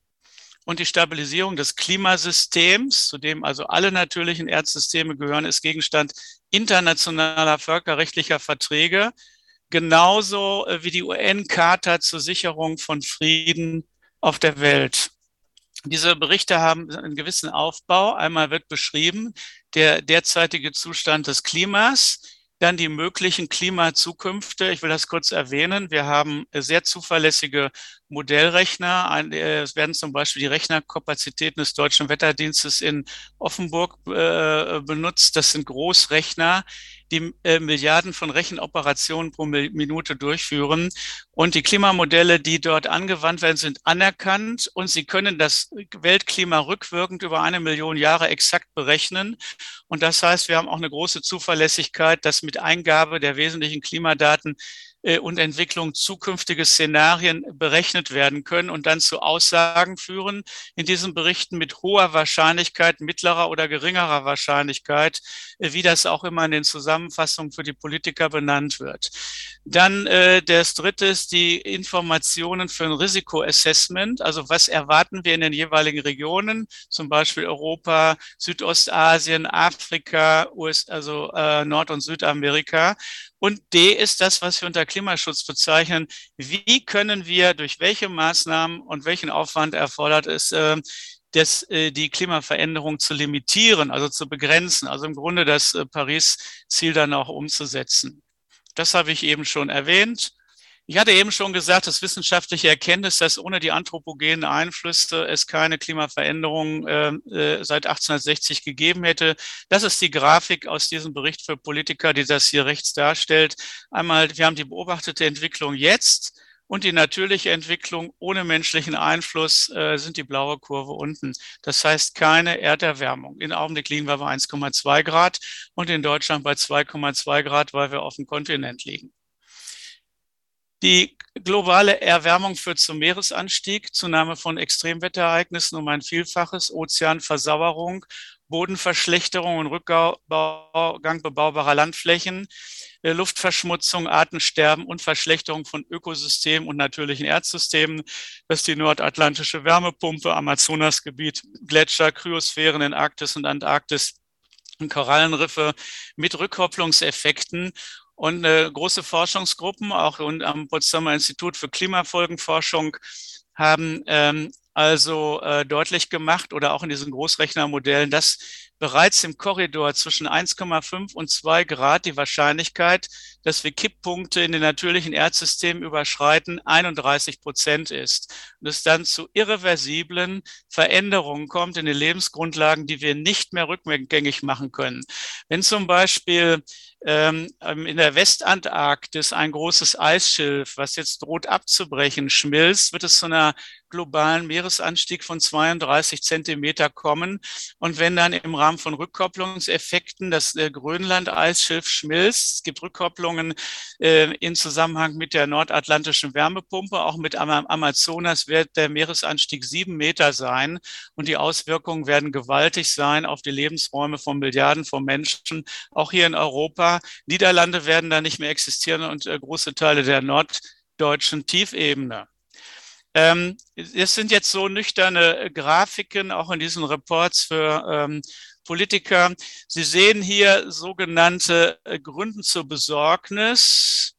und die Stabilisierung des Klimasystems, zu dem also alle natürlichen Erdsysteme gehören, ist Gegenstand internationaler völkerrechtlicher Verträge, genauso äh, wie die UN-Charta zur Sicherung von Frieden auf der Welt. Diese Berichte haben einen gewissen Aufbau. Einmal wird beschrieben der derzeitige Zustand des Klimas, dann die möglichen Klimazukünfte. Ich will das kurz erwähnen. Wir haben sehr zuverlässige Modellrechner. Äh, es werden zum Beispiel die Rechnerkapazitäten des Deutschen Wetterdienstes in Offenburg äh, benutzt. Das sind Großrechner, die äh, Milliarden von Rechenoperationen pro Minute durchführen. Und die Klimamodelle, die dort angewandt werden, sind anerkannt und sie können das Weltklima rückwirkend über eine Million Jahre exakt berechnen. Und das heißt, wir haben auch eine große Zuverlässigkeit, dass mit Eingabe der wesentlichen Klimadaten und Entwicklung zukünftige Szenarien berechnet werden können und dann zu Aussagen führen in diesen Berichten mit hoher Wahrscheinlichkeit, mittlerer oder geringerer Wahrscheinlichkeit, äh, wie das auch immer in den Zusammenfassungen für die Politiker benannt wird. Dann äh, das dritte ist die Informationen für ein Risikoassessment. Also was erwarten wir in den jeweiligen Regionen, zum Beispiel Europa, Südostasien, Afrika, US, also äh, Nord- und Südamerika. Und D ist das, was wir unter Klimaschutz bezeichnen. Wie können wir durch welche Maßnahmen und welchen Aufwand erfordert es, äh, das, äh, die Klimaveränderung zu limitieren, also zu begrenzen, also im Grunde das äh, Paris-Ziel dann auch umzusetzen. Das habe ich eben schon erwähnt. Ich hatte eben schon gesagt, das wissenschaftliche Erkenntnis, dass ohne die anthropogenen Einflüsse es keine Klimaveränderung ähm, äh, seit 1860 gegeben hätte. Das ist die Grafik aus diesem Bericht für Politiker, die das hier rechts darstellt. Einmal, wir haben die beobachtete Entwicklung jetzt Und die natürliche Entwicklung ohne menschlichen Einfluss äh, sind die blaue Kurve unten. Das heißt keine Erderwärmung. In Augenblick liegen wir bei 1,2 Grad und in Deutschland bei 2,2 Grad, weil wir auf dem Kontinent liegen. Die globale Erwärmung führt zum Meeresanstieg, Zunahme von Extremwetterereignissen um ein Vielfaches, Ozeanversauerung, Bodenverschlechterung und Rückgang bebaubarer Landflächen, äh, Luftverschmutzung, Artensterben und Verschlechterung von Ökosystemen und natürlichen Erdsystemen. Das ist die nordatlantische Wärmepumpe, Amazonasgebiet, Gletscher, Kryosphären in Arktis und Antarktis Korallenriffe mit Rückkopplungseffekten und äh, große Forschungsgruppen, auch und am Potsdamer Institut für Klimafolgenforschung, haben ähm, also äh, deutlich gemacht oder auch in diesen Großrechnermodellen, dass bereits im Korridor zwischen 1,5 und 2 Grad die Wahrscheinlichkeit, dass wir Kipppunkte in den natürlichen Erdsystemen überschreiten, 31 Prozent ist. Und es dann zu irreversiblen Veränderungen kommt in den Lebensgrundlagen, die wir nicht mehr rückgängig machen können. Wenn zum Beispiel ähm, in der Westantarktis ein großes Eisschilf, was jetzt droht abzubrechen, schmilzt, wird es zu einer globalen Meeresanstieg von 32 Zentimeter kommen. Und wenn dann im Rahmen von Rückkopplungseffekten das äh, Grönland-Eisschiff schmilzt, es gibt Rückkopplungen äh, in Zusammenhang mit der nordatlantischen Wärmepumpe, auch mit Am Amazonas wird der Meeresanstieg sieben Meter sein und die Auswirkungen werden gewaltig sein auf die Lebensräume von Milliarden von Menschen, auch hier in Europa. Niederlande werden da nicht mehr existieren und äh, große Teile der norddeutschen Tiefebene. Ähm, es sind jetzt so nüchterne Grafiken auch in diesen Reports für ähm, Politiker. Sie sehen hier sogenannte äh, Gründen zur Besorgnis,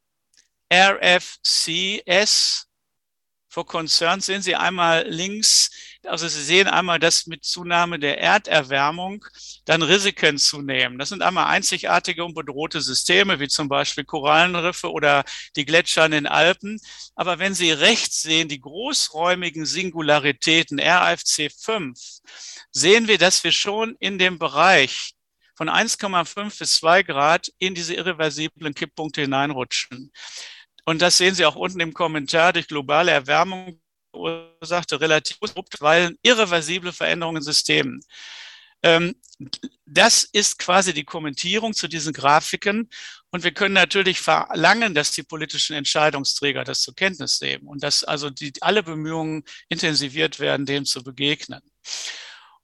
RFCS, for Concern sehen Sie einmal links, also Sie sehen einmal, dass mit Zunahme der Erderwärmung dann Risiken zunehmen. Das sind einmal einzigartige und bedrohte Systeme, wie zum Beispiel Korallenriffe oder die Gletscher in den Alpen. Aber wenn Sie rechts sehen, die großräumigen Singularitäten RFC 5, sehen wir, dass wir schon in dem Bereich von 1,5 bis 2 Grad in diese irreversiblen Kipppunkte hineinrutschen. Und das sehen Sie auch unten im Kommentar durch globale Erwärmung ursachte relativ weil irreversible Veränderungen in Systemen. Ähm, das ist quasi die Kommentierung zu diesen Grafiken. Und wir können natürlich verlangen, dass die politischen Entscheidungsträger das zur Kenntnis nehmen und dass also die, alle Bemühungen intensiviert werden, dem zu begegnen.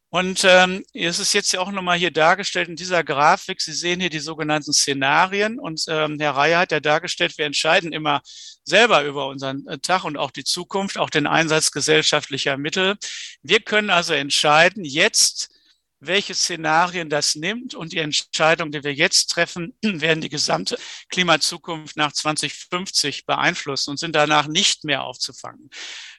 Und ähm, es ist jetzt ja auch nochmal hier dargestellt in dieser Grafik. Sie sehen hier die sogenannten Szenarien. Und ähm, Herr Reier hat ja dargestellt, wir entscheiden immer selber über unseren äh, Tag und auch die Zukunft, auch den Einsatz gesellschaftlicher Mittel. Wir können also entscheiden, jetzt welche Szenarien das nimmt und die Entscheidungen, die wir jetzt treffen, werden die gesamte Klimazukunft nach 2050 beeinflussen und sind danach nicht mehr aufzufangen.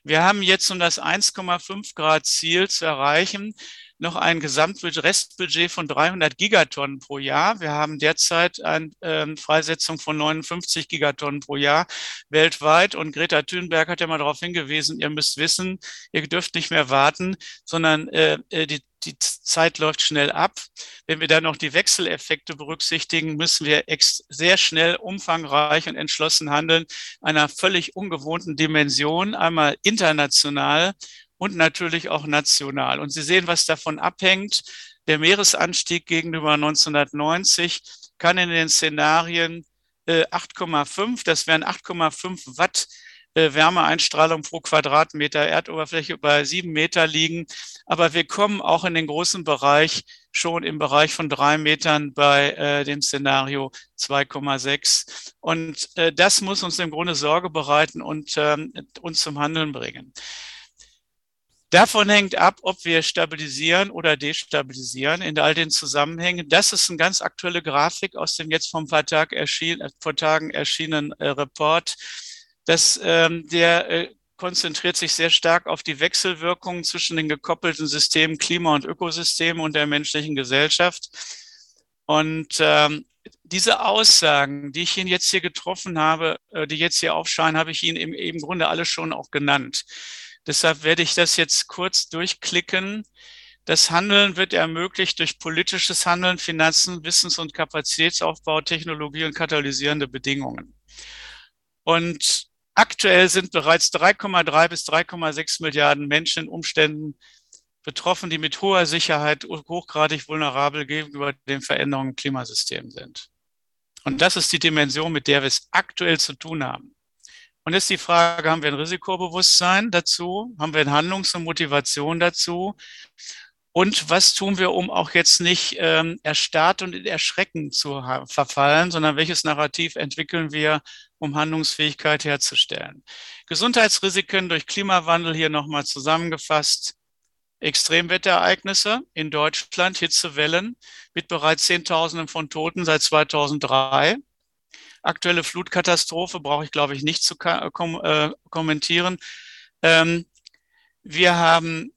Wir haben jetzt, um das 1,5 Grad Ziel zu erreichen, noch ein Gesamtrestbudget von 300 Gigatonnen pro Jahr. Wir haben derzeit eine äh, Freisetzung von 59 Gigatonnen pro Jahr weltweit. Und Greta Thunberg hat ja mal darauf hingewiesen, ihr müsst wissen, ihr dürft nicht mehr warten, sondern äh, äh die die Zeit läuft schnell ab. Wenn wir dann noch die Wechseleffekte berücksichtigen, müssen wir sehr schnell, umfangreich und entschlossen handeln, einer völlig ungewohnten Dimension, einmal international und natürlich auch national. Und Sie sehen, was davon abhängt. Der Meeresanstieg gegenüber 1990 kann in den Szenarien 8,5, äh, das wären 8,5 Watt Wärmeeinstrahlung pro Quadratmeter Erdoberfläche bei sieben Meter liegen. Aber wir kommen auch in den großen Bereich schon im Bereich von drei Metern bei äh, dem Szenario 2,6. Und äh, das muss uns im Grunde Sorge bereiten und ähm, uns zum Handeln bringen. Davon hängt ab, ob wir stabilisieren oder destabilisieren in all den Zusammenhängen. Das ist eine ganz aktuelle Grafik aus dem jetzt vor Tag erschien, vor Tagen erschienenen äh, Report. Das, ähm, der äh, konzentriert sich sehr stark auf die Wechselwirkungen zwischen den gekoppelten Systemen Klima und Ökosystem und der menschlichen Gesellschaft. Und ähm, diese Aussagen, die ich Ihnen jetzt hier getroffen habe, äh, die jetzt hier aufscheinen, habe ich Ihnen im, im Grunde alle schon auch genannt. Deshalb werde ich das jetzt kurz durchklicken. Das Handeln wird ermöglicht durch politisches Handeln, Finanzen, Wissens- und Kapazitätsaufbau, Technologie und katalysierende Bedingungen. Und Aktuell sind bereits 3,3 bis 3,6 Milliarden Menschen in Umständen betroffen, die mit hoher Sicherheit hochgradig vulnerabel gegenüber den Veränderungen im Klimasystem sind. Und das ist die Dimension, mit der wir es aktuell zu tun haben. Und jetzt die Frage, haben wir ein Risikobewusstsein dazu? Haben wir eine Handlungs- und Motivation dazu? Und was tun wir, um auch jetzt nicht ähm, erstarrt und in Erschrecken zu verfallen, sondern welches Narrativ entwickeln wir, um Handlungsfähigkeit herzustellen? Gesundheitsrisiken durch Klimawandel hier nochmal zusammengefasst. Extremwetterereignisse in Deutschland, Hitzewellen mit bereits Zehntausenden von Toten seit 2003. Aktuelle Flutkatastrophe brauche ich, glaube ich, nicht zu kom äh, kommentieren. Ähm, wir haben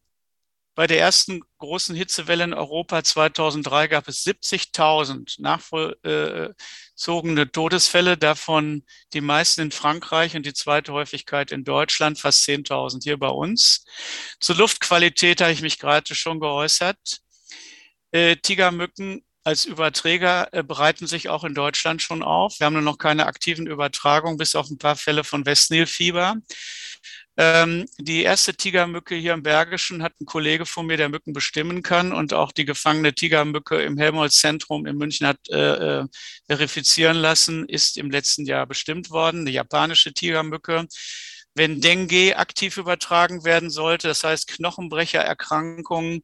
bei der ersten großen Hitzewelle in Europa 2003 gab es 70.000 nachvollzogene Todesfälle, davon die meisten in Frankreich und die zweite Häufigkeit in Deutschland, fast 10.000 hier bei uns. Zur Luftqualität habe ich mich gerade schon geäußert. Äh, Tigermücken als Überträger äh, bereiten sich auch in Deutschland schon auf. Wir haben nur noch keine aktiven Übertragungen, bis auf ein paar Fälle von Westnilfieber. Ähm, die erste Tigermücke hier im Bergischen hat ein Kollege von mir, der Mücken bestimmen kann und auch die gefangene Tigermücke im Helmholtz-Zentrum in München hat äh, äh, verifizieren lassen, ist im letzten Jahr bestimmt worden, eine japanische Tigermücke. Wenn Dengue aktiv übertragen werden sollte, das heißt Knochenbrechererkrankungen,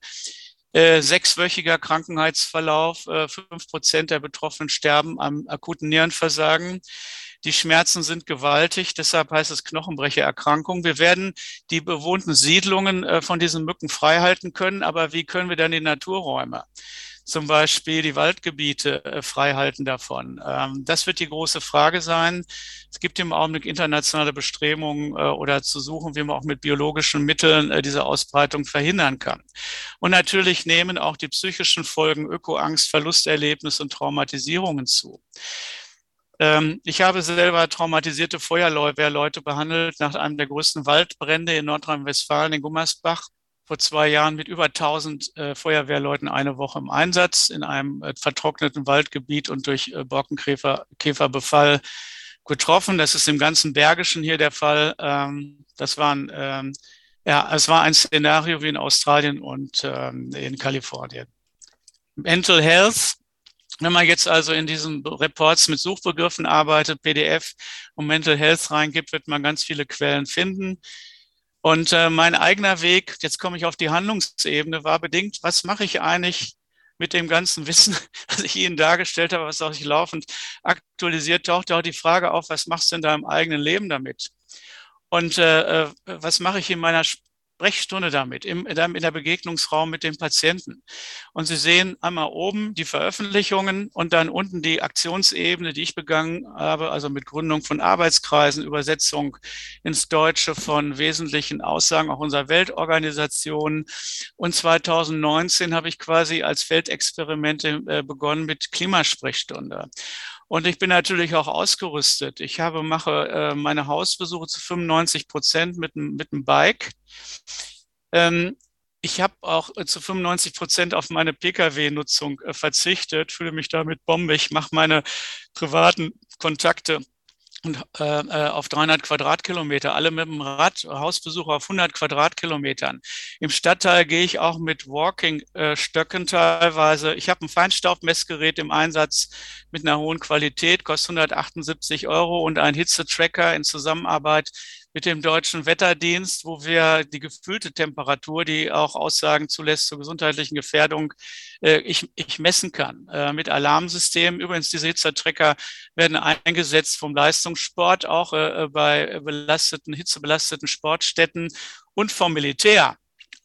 äh, sechswöchiger Krankenheitsverlauf, äh, fünf Prozent der Betroffenen sterben am akuten Nierenversagen. Die Schmerzen sind gewaltig, deshalb heißt es Knochenbrechererkrankung. Wir werden die bewohnten Siedlungen äh, von diesen Mücken freihalten können, aber wie können wir dann die Naturräume? zum Beispiel die Waldgebiete äh, freihalten davon? Ähm, das wird die große Frage sein. Es gibt im Augenblick internationale Bestrebungen äh, oder zu suchen, wie man auch mit biologischen Mitteln diese Ausbreitung verhindern kann. Und natürlich nehmen auch die psychischen Folgen Ökoangst, Verlusterlebnis und Traumatisierungen zu. Ähm, ich habe selber traumatisierte Feuerwehrleute behandelt nach einem der größten Waldbrände in Nordrhein-Westfalen in Gummersbach vor zwei Jahren mit über 1000 äh, Feuerwehrleuten eine Woche im Einsatz in einem äh, vertrockneten Waldgebiet und durch äh, Borkenkäferbefall getroffen. Das ist im ganzen Bergischen hier der Fall. Ähm, das waren, ähm, ja, es war ein Szenario wie in Australien und in Kalifornien. Mental Health. Wenn man jetzt also in diesen Reports mit Suchbegriffen arbeitet, PDF und Mental Health reingibt, wird man ganz viele Quellen finden. Und äh, mein eigener Weg, jetzt komme ich auf die Handlungsebene, war bedingt, was mache ich eigentlich mit dem ganzen Wissen, was ich Ihnen dargestellt habe, was auch nicht laufend aktualisiert, taucht auch die Frage auf, was machst du in deinem eigenen Leben damit? Und äh, äh was mache ich in meiner Sprechstunde damit, im, in der Begegnungsraum mit dem Patienten. Und Sie sehen einmal oben die Veröffentlichungen und dann unten die Aktionsebene, die ich begangen habe, also mit Gründung von Arbeitskreisen, Übersetzung ins Deutsche von wesentlichen Aussagen auch unserer Weltorganisation. Und 2019 habe ich quasi als Feldexperimente äh, begonnen mit Klimasprechstunde. Und ich bin natürlich auch ausgerüstet. Ich habe, mache äh, meine Hausbesuche zu 95 Prozent mit, mit einem Bike. Ähm, ich habe auch äh, zu 95 Prozent auf meine Pkw-Nutzung äh, verzichtet, fühle mich damit bombig, mache meine privaten Kontakte äh, äh auf 300 Quadratkilometer, alle mit dem Rad, Hausbesuche auf 100 Quadratkilometern. Im Stadtteil gehe ich auch mit Walking-Stöcken teilweise. Ich habe ein Feinstaubmessgerät im Einsatz mit einer hohen Qualität, kostet 178 Euro und ein Hitzetracker in Zusammenarbeit mit dem deutschen Wetterdienst, wo wir die gefühlte Temperatur, die auch Aussagen zulässt zur gesundheitlichen Gefährdung, äh, ich, ich messen kann. Äh, mit Alarmsystemen. Übrigens, diese Hitzertrecker werden eingesetzt vom Leistungssport, auch äh, bei belasteten, hitzebelasteten Sportstätten und vom Militär.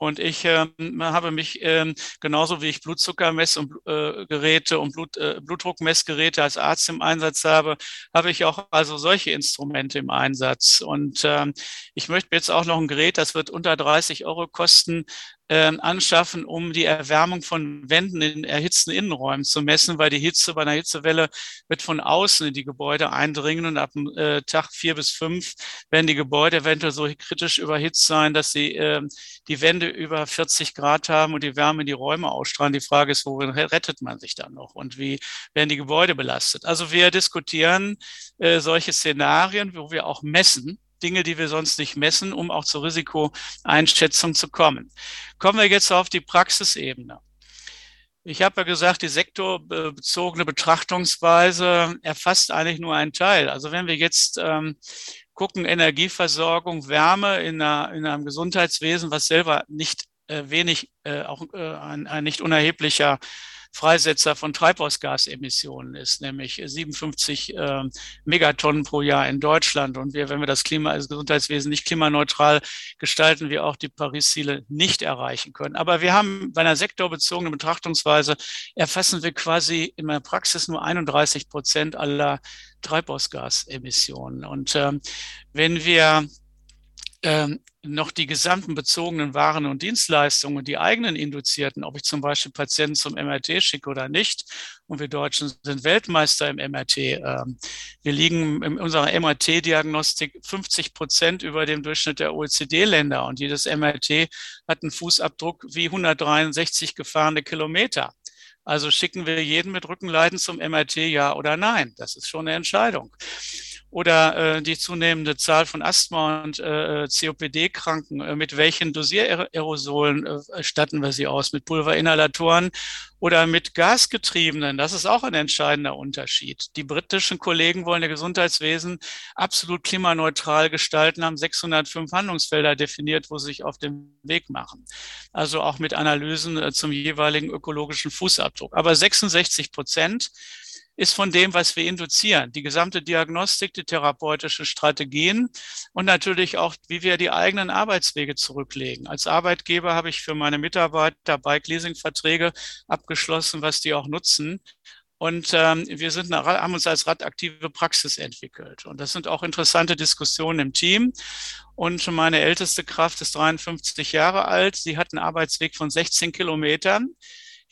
Und ich ähm, habe mich ähm, genauso wie ich Blutzuckermessgeräte und, äh, und Blut, äh, Blutdruckmessgeräte als Arzt im Einsatz habe, habe ich auch also solche Instrumente im Einsatz. Und ähm, ich möchte jetzt auch noch ein Gerät, das wird unter 30 Euro kosten, äh, anschaffen, um die Erwärmung von Wänden in erhitzten Innenräumen zu messen, weil die Hitze bei einer Hitzewelle wird von außen in die Gebäude eindringen und ab äh, Tag vier bis fünf werden die Gebäude eventuell so kritisch überhitzt sein, dass sie äh, die Wände über 40 Grad haben und die Wärme in die Räume ausstrahlen. Die Frage ist, worin rettet man sich dann noch und wie werden die Gebäude belastet? Also wir diskutieren äh, solche Szenarien, wo wir auch messen, Dinge, die wir sonst nicht messen, um auch zur Risikoeinschätzung zu kommen. Kommen wir jetzt auf die Praxisebene. Ich habe ja gesagt, die sektorbezogene Betrachtungsweise erfasst eigentlich nur einen Teil. Also wenn wir jetzt ähm, gucken, Energieversorgung, Wärme in, einer, in einem Gesundheitswesen, was selber nicht äh, wenig, äh, auch äh, ein, ein nicht unerheblicher Freisetzer von Treibhausgasemissionen ist, nämlich 57 äh, Megatonnen pro Jahr in Deutschland. Und wir, wenn wir das Klima, das Gesundheitswesen nicht klimaneutral gestalten, wir auch die Paris-Ziele nicht erreichen können. Aber wir haben bei einer sektorbezogenen Betrachtungsweise erfassen wir quasi in der Praxis nur 31 Prozent aller Treibhausgasemissionen. Und ähm, wenn wir ähm, noch die gesamten bezogenen Waren und Dienstleistungen, die eigenen induzierten, ob ich zum Beispiel Patienten zum MRT schicke oder nicht. Und wir Deutschen sind Weltmeister im MRT. Ähm, wir liegen in unserer MRT-Diagnostik 50 Prozent über dem Durchschnitt der OECD-Länder. Und jedes MRT hat einen Fußabdruck wie 163 gefahrene Kilometer. Also schicken wir jeden mit Rückenleiden zum MRT, ja oder nein? Das ist schon eine Entscheidung oder äh, die zunehmende Zahl von Asthma- und äh, COPD-Kranken. Äh, mit welchen Dosiererosolen äh, statten wir sie aus? Mit Pulverinhalatoren oder mit Gasgetriebenen? Das ist auch ein entscheidender Unterschied. Die britischen Kollegen wollen ihr Gesundheitswesen absolut klimaneutral gestalten, haben 605 Handlungsfelder definiert, wo sie sich auf den Weg machen. Also auch mit Analysen äh, zum jeweiligen ökologischen Fußabdruck. Aber 66 Prozent ist von dem, was wir induzieren. Die gesamte Diagnostik, die therapeutischen Strategien und natürlich auch, wie wir die eigenen Arbeitswege zurücklegen. Als Arbeitgeber habe ich für meine Mitarbeiter Bike-Leasing-Verträge abgeschlossen, was die auch nutzen. Und ähm, wir sind eine, haben uns als radaktive Praxis entwickelt. Und das sind auch interessante Diskussionen im Team. Und meine älteste Kraft ist 53 Jahre alt. Sie hat einen Arbeitsweg von 16 Kilometern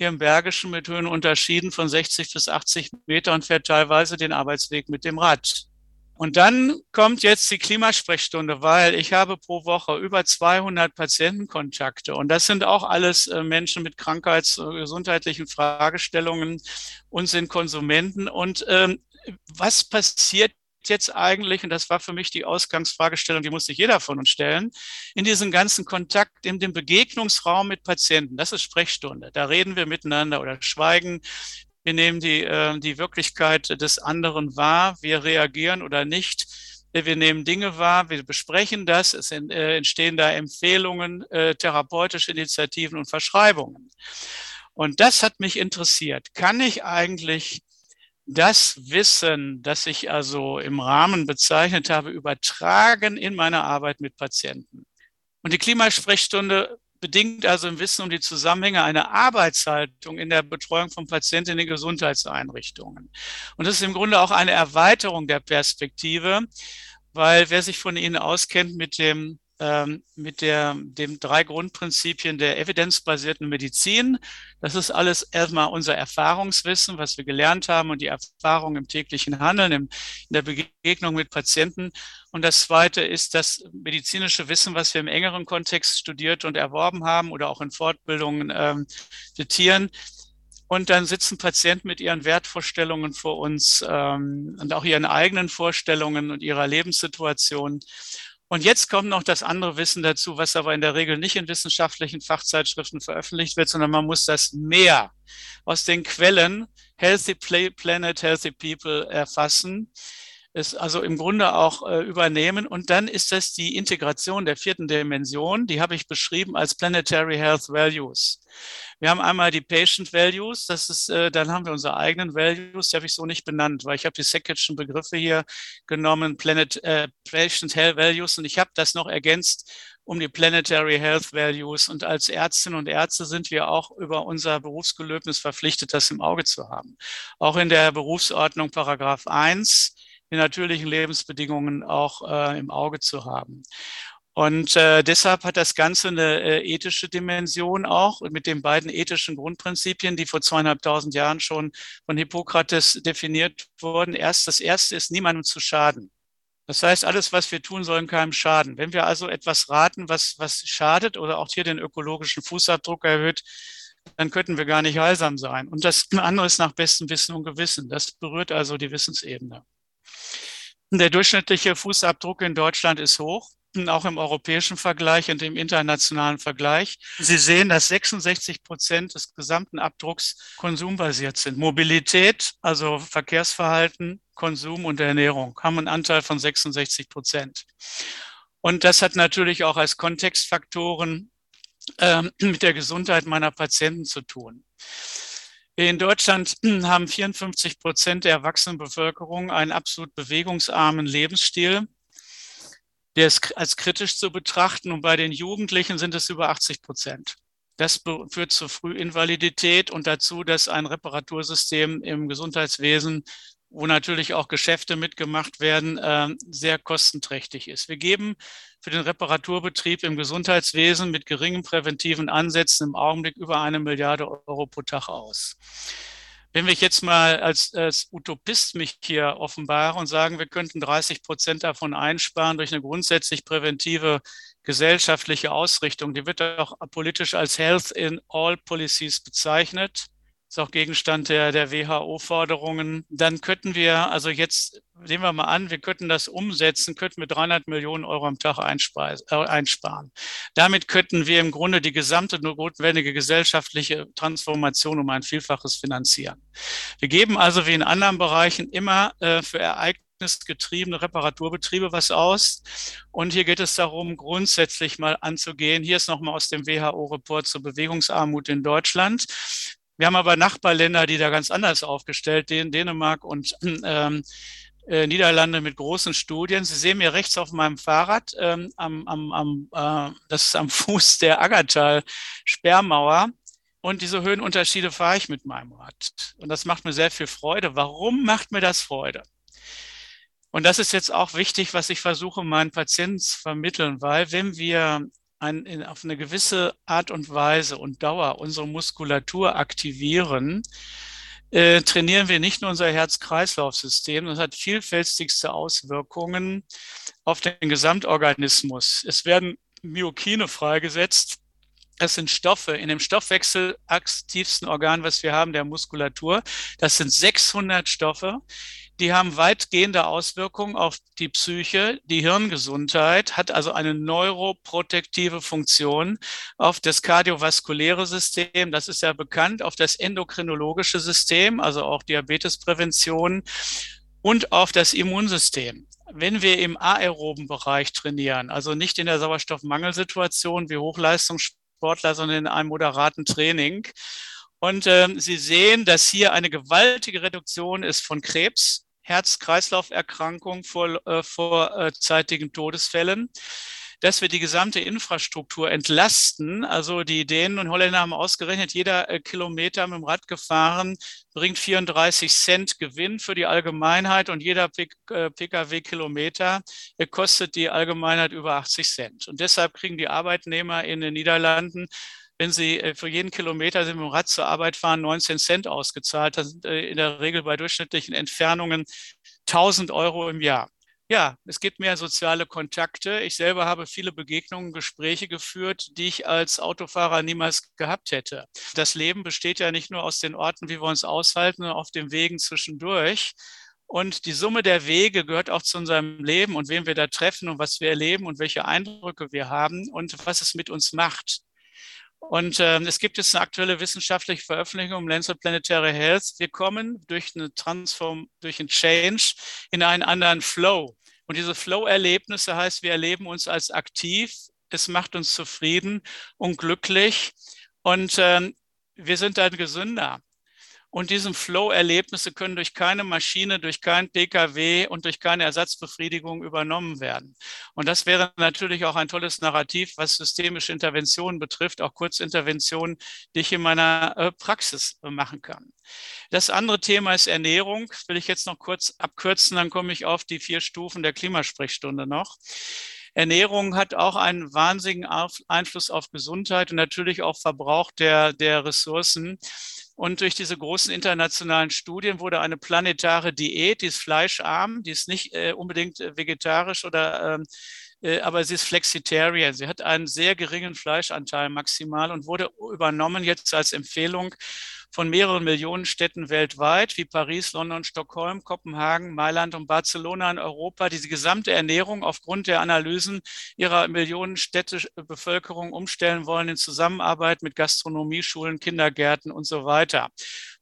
hier im Bergischen mit Höhen unterschieden von 60 bis 80 Meter und fährt teilweise den Arbeitsweg mit dem Rad. Und dann kommt jetzt die Klimasprechstunde, weil ich habe pro Woche über 200 Patientenkontakte und das sind auch alles äh, Menschen mit krankheits- und gesundheitlichen Fragestellungen und sind Konsumenten. Und ähm, was passiert jetzt eigentlich, und das war für mich die Ausgangsfragestellung, die musste jeder von uns stellen, in diesem ganzen Kontakt, in dem Begegnungsraum mit Patienten, das ist Sprechstunde, da reden wir miteinander oder schweigen, wir nehmen die, äh, die Wirklichkeit des anderen wahr, wir reagieren oder nicht, wir nehmen Dinge wahr, wir besprechen das, es äh, entstehen da Empfehlungen, äh, therapeutische Initiativen und Verschreibungen. Und das hat mich interessiert. Kann ich eigentlich das Wissen, das ich also im Rahmen bezeichnet habe, übertragen in meine Arbeit mit Patienten. Und die Klimasprechstunde bedingt also im Wissen um die Zusammenhänge einer Arbeitshaltung in der Betreuung von Patienten in Gesundheitseinrichtungen. Und das ist im Grunde auch eine Erweiterung der Perspektive, weil wer sich von Ihnen auskennt mit dem ähm, mit der, dem drei Grundprinzipien der evidenzbasierten Medizin. Das ist alles erstmal unser Erfahrungswissen, was wir gelernt haben und die Erfahrung im täglichen Handeln, im, in der Begegnung mit Patienten. Und das zweite ist das medizinische Wissen, was wir im engeren Kontext studiert und erworben haben oder auch in Fortbildungen ähm, zitieren. Und dann sitzen Patienten mit ihren Wertvorstellungen vor uns ähm, und auch ihren eigenen Vorstellungen und ihrer Lebenssituation. Und jetzt kommt noch das andere Wissen dazu, was aber in der Regel nicht in wissenschaftlichen Fachzeitschriften veröffentlicht wird, sondern man muss das mehr aus den Quellen Healthy Planet, Healthy People erfassen es also im Grunde auch äh, übernehmen. Und dann ist das die Integration der vierten Dimension, die habe ich beschrieben als Planetary Health Values. Wir haben einmal die Patient Values, das ist, äh, dann haben wir unsere eigenen Values, die habe ich so nicht benannt, weil ich habe die Sacketschen Begriffe hier genommen, Planet, äh, Patient Health Values, und ich habe das noch ergänzt um die Planetary Health Values. Und als Ärztinnen und Ärzte sind wir auch über unser Berufsgelöbnis verpflichtet, das im Auge zu haben. Auch in der Berufsordnung Paragraph 1 die natürlichen Lebensbedingungen auch äh, im Auge zu haben. Und äh, deshalb hat das Ganze eine äh, ethische Dimension auch mit den beiden ethischen Grundprinzipien, die vor zweieinhalbtausend Jahren schon von Hippokrates definiert wurden. Erst das erste ist, niemandem zu schaden. Das heißt, alles, was wir tun, soll keinem schaden. Wenn wir also etwas raten, was, was schadet oder auch hier den ökologischen Fußabdruck erhöht, dann könnten wir gar nicht heilsam sein. Und das andere ist nach bestem Wissen und Gewissen. Das berührt also die Wissensebene. Der durchschnittliche Fußabdruck in Deutschland ist hoch auch im europäischen Vergleich und im internationalen Vergleich. Sie sehen, dass 66 Prozent des gesamten Abdrucks konsumbasiert sind. Mobilität, also Verkehrsverhalten, Konsum und Ernährung haben einen Anteil von 66 Prozent. Und das hat natürlich auch als Kontextfaktoren äh, mit der Gesundheit meiner Patienten zu tun. In Deutschland haben 54 Prozent der Erwachsenenbevölkerung einen absolut bewegungsarmen Lebensstil der ist als kritisch zu betrachten und bei den Jugendlichen sind es über 80 Prozent. Das führt zur Frühinvalidität und dazu, dass ein Reparatursystem im Gesundheitswesen, wo natürlich auch Geschäfte mitgemacht werden, ähm, sehr kostenträchtig ist. Wir geben für den Reparaturbetrieb im Gesundheitswesen mit geringen präventiven Ansätzen im Augenblick über eine Milliarde Euro pro Tag aus. Wenn wir jetzt mal als, als Utopist mich hier offenbare und sagen, wir könnten 30 Prozent davon einsparen durch eine grundsätzlich präventive gesellschaftliche Ausrichtung, die wird auch politisch als Health in All Policies bezeichnet ist auch Gegenstand der, der WHO-Forderungen. Dann könnten wir, also jetzt nehmen wir mal an, wir könnten das umsetzen, könnten wir 300 Millionen Euro am Tag äh, einsparen. Damit könnten wir im Grunde die gesamte notwendige gesellschaftliche Transformation um ein Vielfaches finanzieren. Wir geben also wie in anderen Bereichen immer äh, für ereignisgetriebene Reparaturbetriebe was aus. Und hier geht es darum, grundsätzlich mal anzugehen. Hier ist nochmal aus dem WHO-Report zur Bewegungsarmut in Deutschland. Wir haben aber Nachbarländer, die da ganz anders aufgestellt, sind, Dänemark und ähm, äh, Niederlande mit großen Studien. Sie sehen mir rechts auf meinem Fahrrad, ähm, am, am, am, äh, das ist am Fuß der Aggertal-Sperrmauer. Und diese Höhenunterschiede fahre ich mit meinem Rad. Und das macht mir sehr viel Freude. Warum macht mir das Freude? Und das ist jetzt auch wichtig, was ich versuche, meinen Patienten zu vermitteln, weil wenn wir ein, in, auf eine gewisse Art und Weise und Dauer unsere Muskulatur aktivieren, äh, trainieren wir nicht nur unser Herz-Kreislauf-System, das hat vielfältigste Auswirkungen auf den Gesamtorganismus. Es werden Myokine freigesetzt. Das sind Stoffe in dem Stoffwechsel aktivsten Organ, was wir haben, der Muskulatur. Das sind 600 Stoffe, die haben weitgehende Auswirkungen auf die Psyche, die Hirngesundheit, hat also eine neuroprotektive Funktion auf das kardiovaskuläre System, das ist ja bekannt, auf das endokrinologische System, also auch Diabetesprävention und auf das Immunsystem. Wenn wir im aeroben Bereich trainieren, also nicht in der Sauerstoffmangelsituation wie Hochleistungssportler, sondern in einem moderaten Training, und äh, Sie sehen, dass hier eine gewaltige Reduktion ist von Krebs, Herz-Kreislauf-Erkrankungen vor äh, vorzeitigen Todesfällen, dass wir die gesamte Infrastruktur entlasten. Also die Dänen und Holländer haben ausgerechnet, jeder äh, Kilometer mit dem Rad gefahren bringt 34 Cent Gewinn für die Allgemeinheit und jeder Pkw-Kilometer äh, kostet die Allgemeinheit über 80 Cent. Und deshalb kriegen die Arbeitnehmer in den Niederlanden wenn Sie äh, für jeden Kilometer mit dem Rad zur Arbeit fahren, 19 Cent ausgezahlt. Das sind äh, in der Regel bei durchschnittlichen Entfernungen 1000 Euro im Jahr. Ja, es gibt mehr soziale Kontakte. Ich selber habe viele Begegnungen, Gespräche geführt, die ich als Autofahrer niemals gehabt hätte. Das Leben besteht ja nicht nur aus den Orten, wie wir uns aushalten, sondern auf den Wegen zwischendurch. Und die Summe der Wege gehört auch zu unserem Leben und wem wir da treffen und was wir erleben und welche Eindrücke wir haben und was es mit uns macht. Und äh, es gibt jetzt eine aktuelle wissenschaftliche Veröffentlichung im Lancet Planetary Health. Wir kommen durch eine Transform, durch einen Change in einen anderen Flow. Und diese Flow-Erlebnisse heißt, wir erleben uns als aktiv. Es macht uns zufrieden und glücklich. Und äh, wir sind dann gesünder. Und diesen Flow-Erlebnisse können durch keine Maschine, durch kein Pkw und durch keine Ersatzbefriedigung übernommen werden. Und das wäre natürlich auch ein tolles Narrativ, was systemische Interventionen betrifft, auch Kurzinterventionen, die ich in meiner äh, Praxis machen kann. Das andere Thema ist Ernährung. Will ich jetzt noch kurz abkürzen, dann komme ich auf die vier Stufen der Klimasprechstunde noch. Ernährung hat auch einen wahnsinnigen Einfluss auf Gesundheit und natürlich auch Verbrauch der, der Ressourcen. Und durch diese großen internationalen Studien wurde eine planetare Diät, die ist fleischarm, die ist nicht äh, unbedingt äh, vegetarisch oder ähm, äh, aber sie ist Flexitarian. Sie hat einen sehr geringen Fleischanteil maximal und wurde übernommen jetzt als Empfehlung von mehreren Millionen Städten weltweit, wie Paris, London, Stockholm, Kopenhagen, Mailand und Barcelona in Europa, die die gesamte Ernährung aufgrund der Analysen ihrer Millionenstädte Bevölkerung umstellen wollen in Zusammenarbeit mit Gastronomie, Schulen, Kindergärten und so weiter.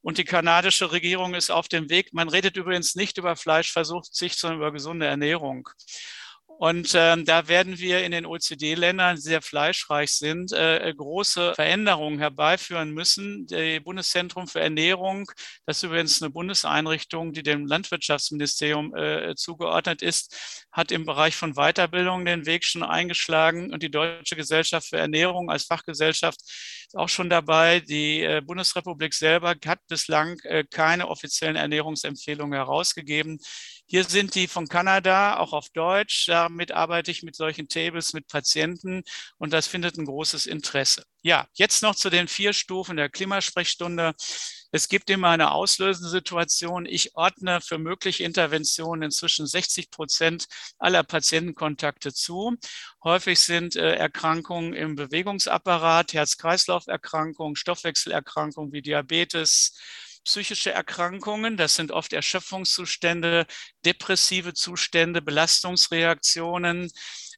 Und die kanadische Regierung ist auf dem Weg. Man redet übrigens nicht über Fleischversuchsicht, sondern über gesunde Ernährung. Und ähm, da werden wir in den OECD-Ländern, die sehr fleischreich sind, äh, große Veränderungen herbeiführen müssen. Das Bundeszentrum für Ernährung, das ist übrigens eine Bundeseinrichtung, die dem Landwirtschaftsministerium äh, zugeordnet ist, hat im Bereich von Weiterbildung den Weg schon eingeschlagen. Und die Deutsche Gesellschaft für Ernährung als Fachgesellschaft ist auch schon dabei. Die äh, Bundesrepublik selber hat bislang äh, keine offiziellen Ernährungsempfehlungen herausgegeben. Hier sind die von Kanada, auch auf Deutsch. Damit arbeite ich mit solchen Tables mit Patienten und das findet ein großes Interesse. Ja, jetzt noch zu den vier Stufen der Klimasprechstunde. Es gibt immer eine auslösende Situation. Ich ordne für mögliche Interventionen inzwischen 60 Prozent aller Patientenkontakte zu. Häufig sind äh, Erkrankungen im Bewegungsapparat, Herz-Kreislauf-Erkrankungen, Stoffwechselerkrankungen wie Diabetes, psychische Erkrankungen. Das sind oft Erschöpfungszustände, depressive Zustände, Belastungsreaktionen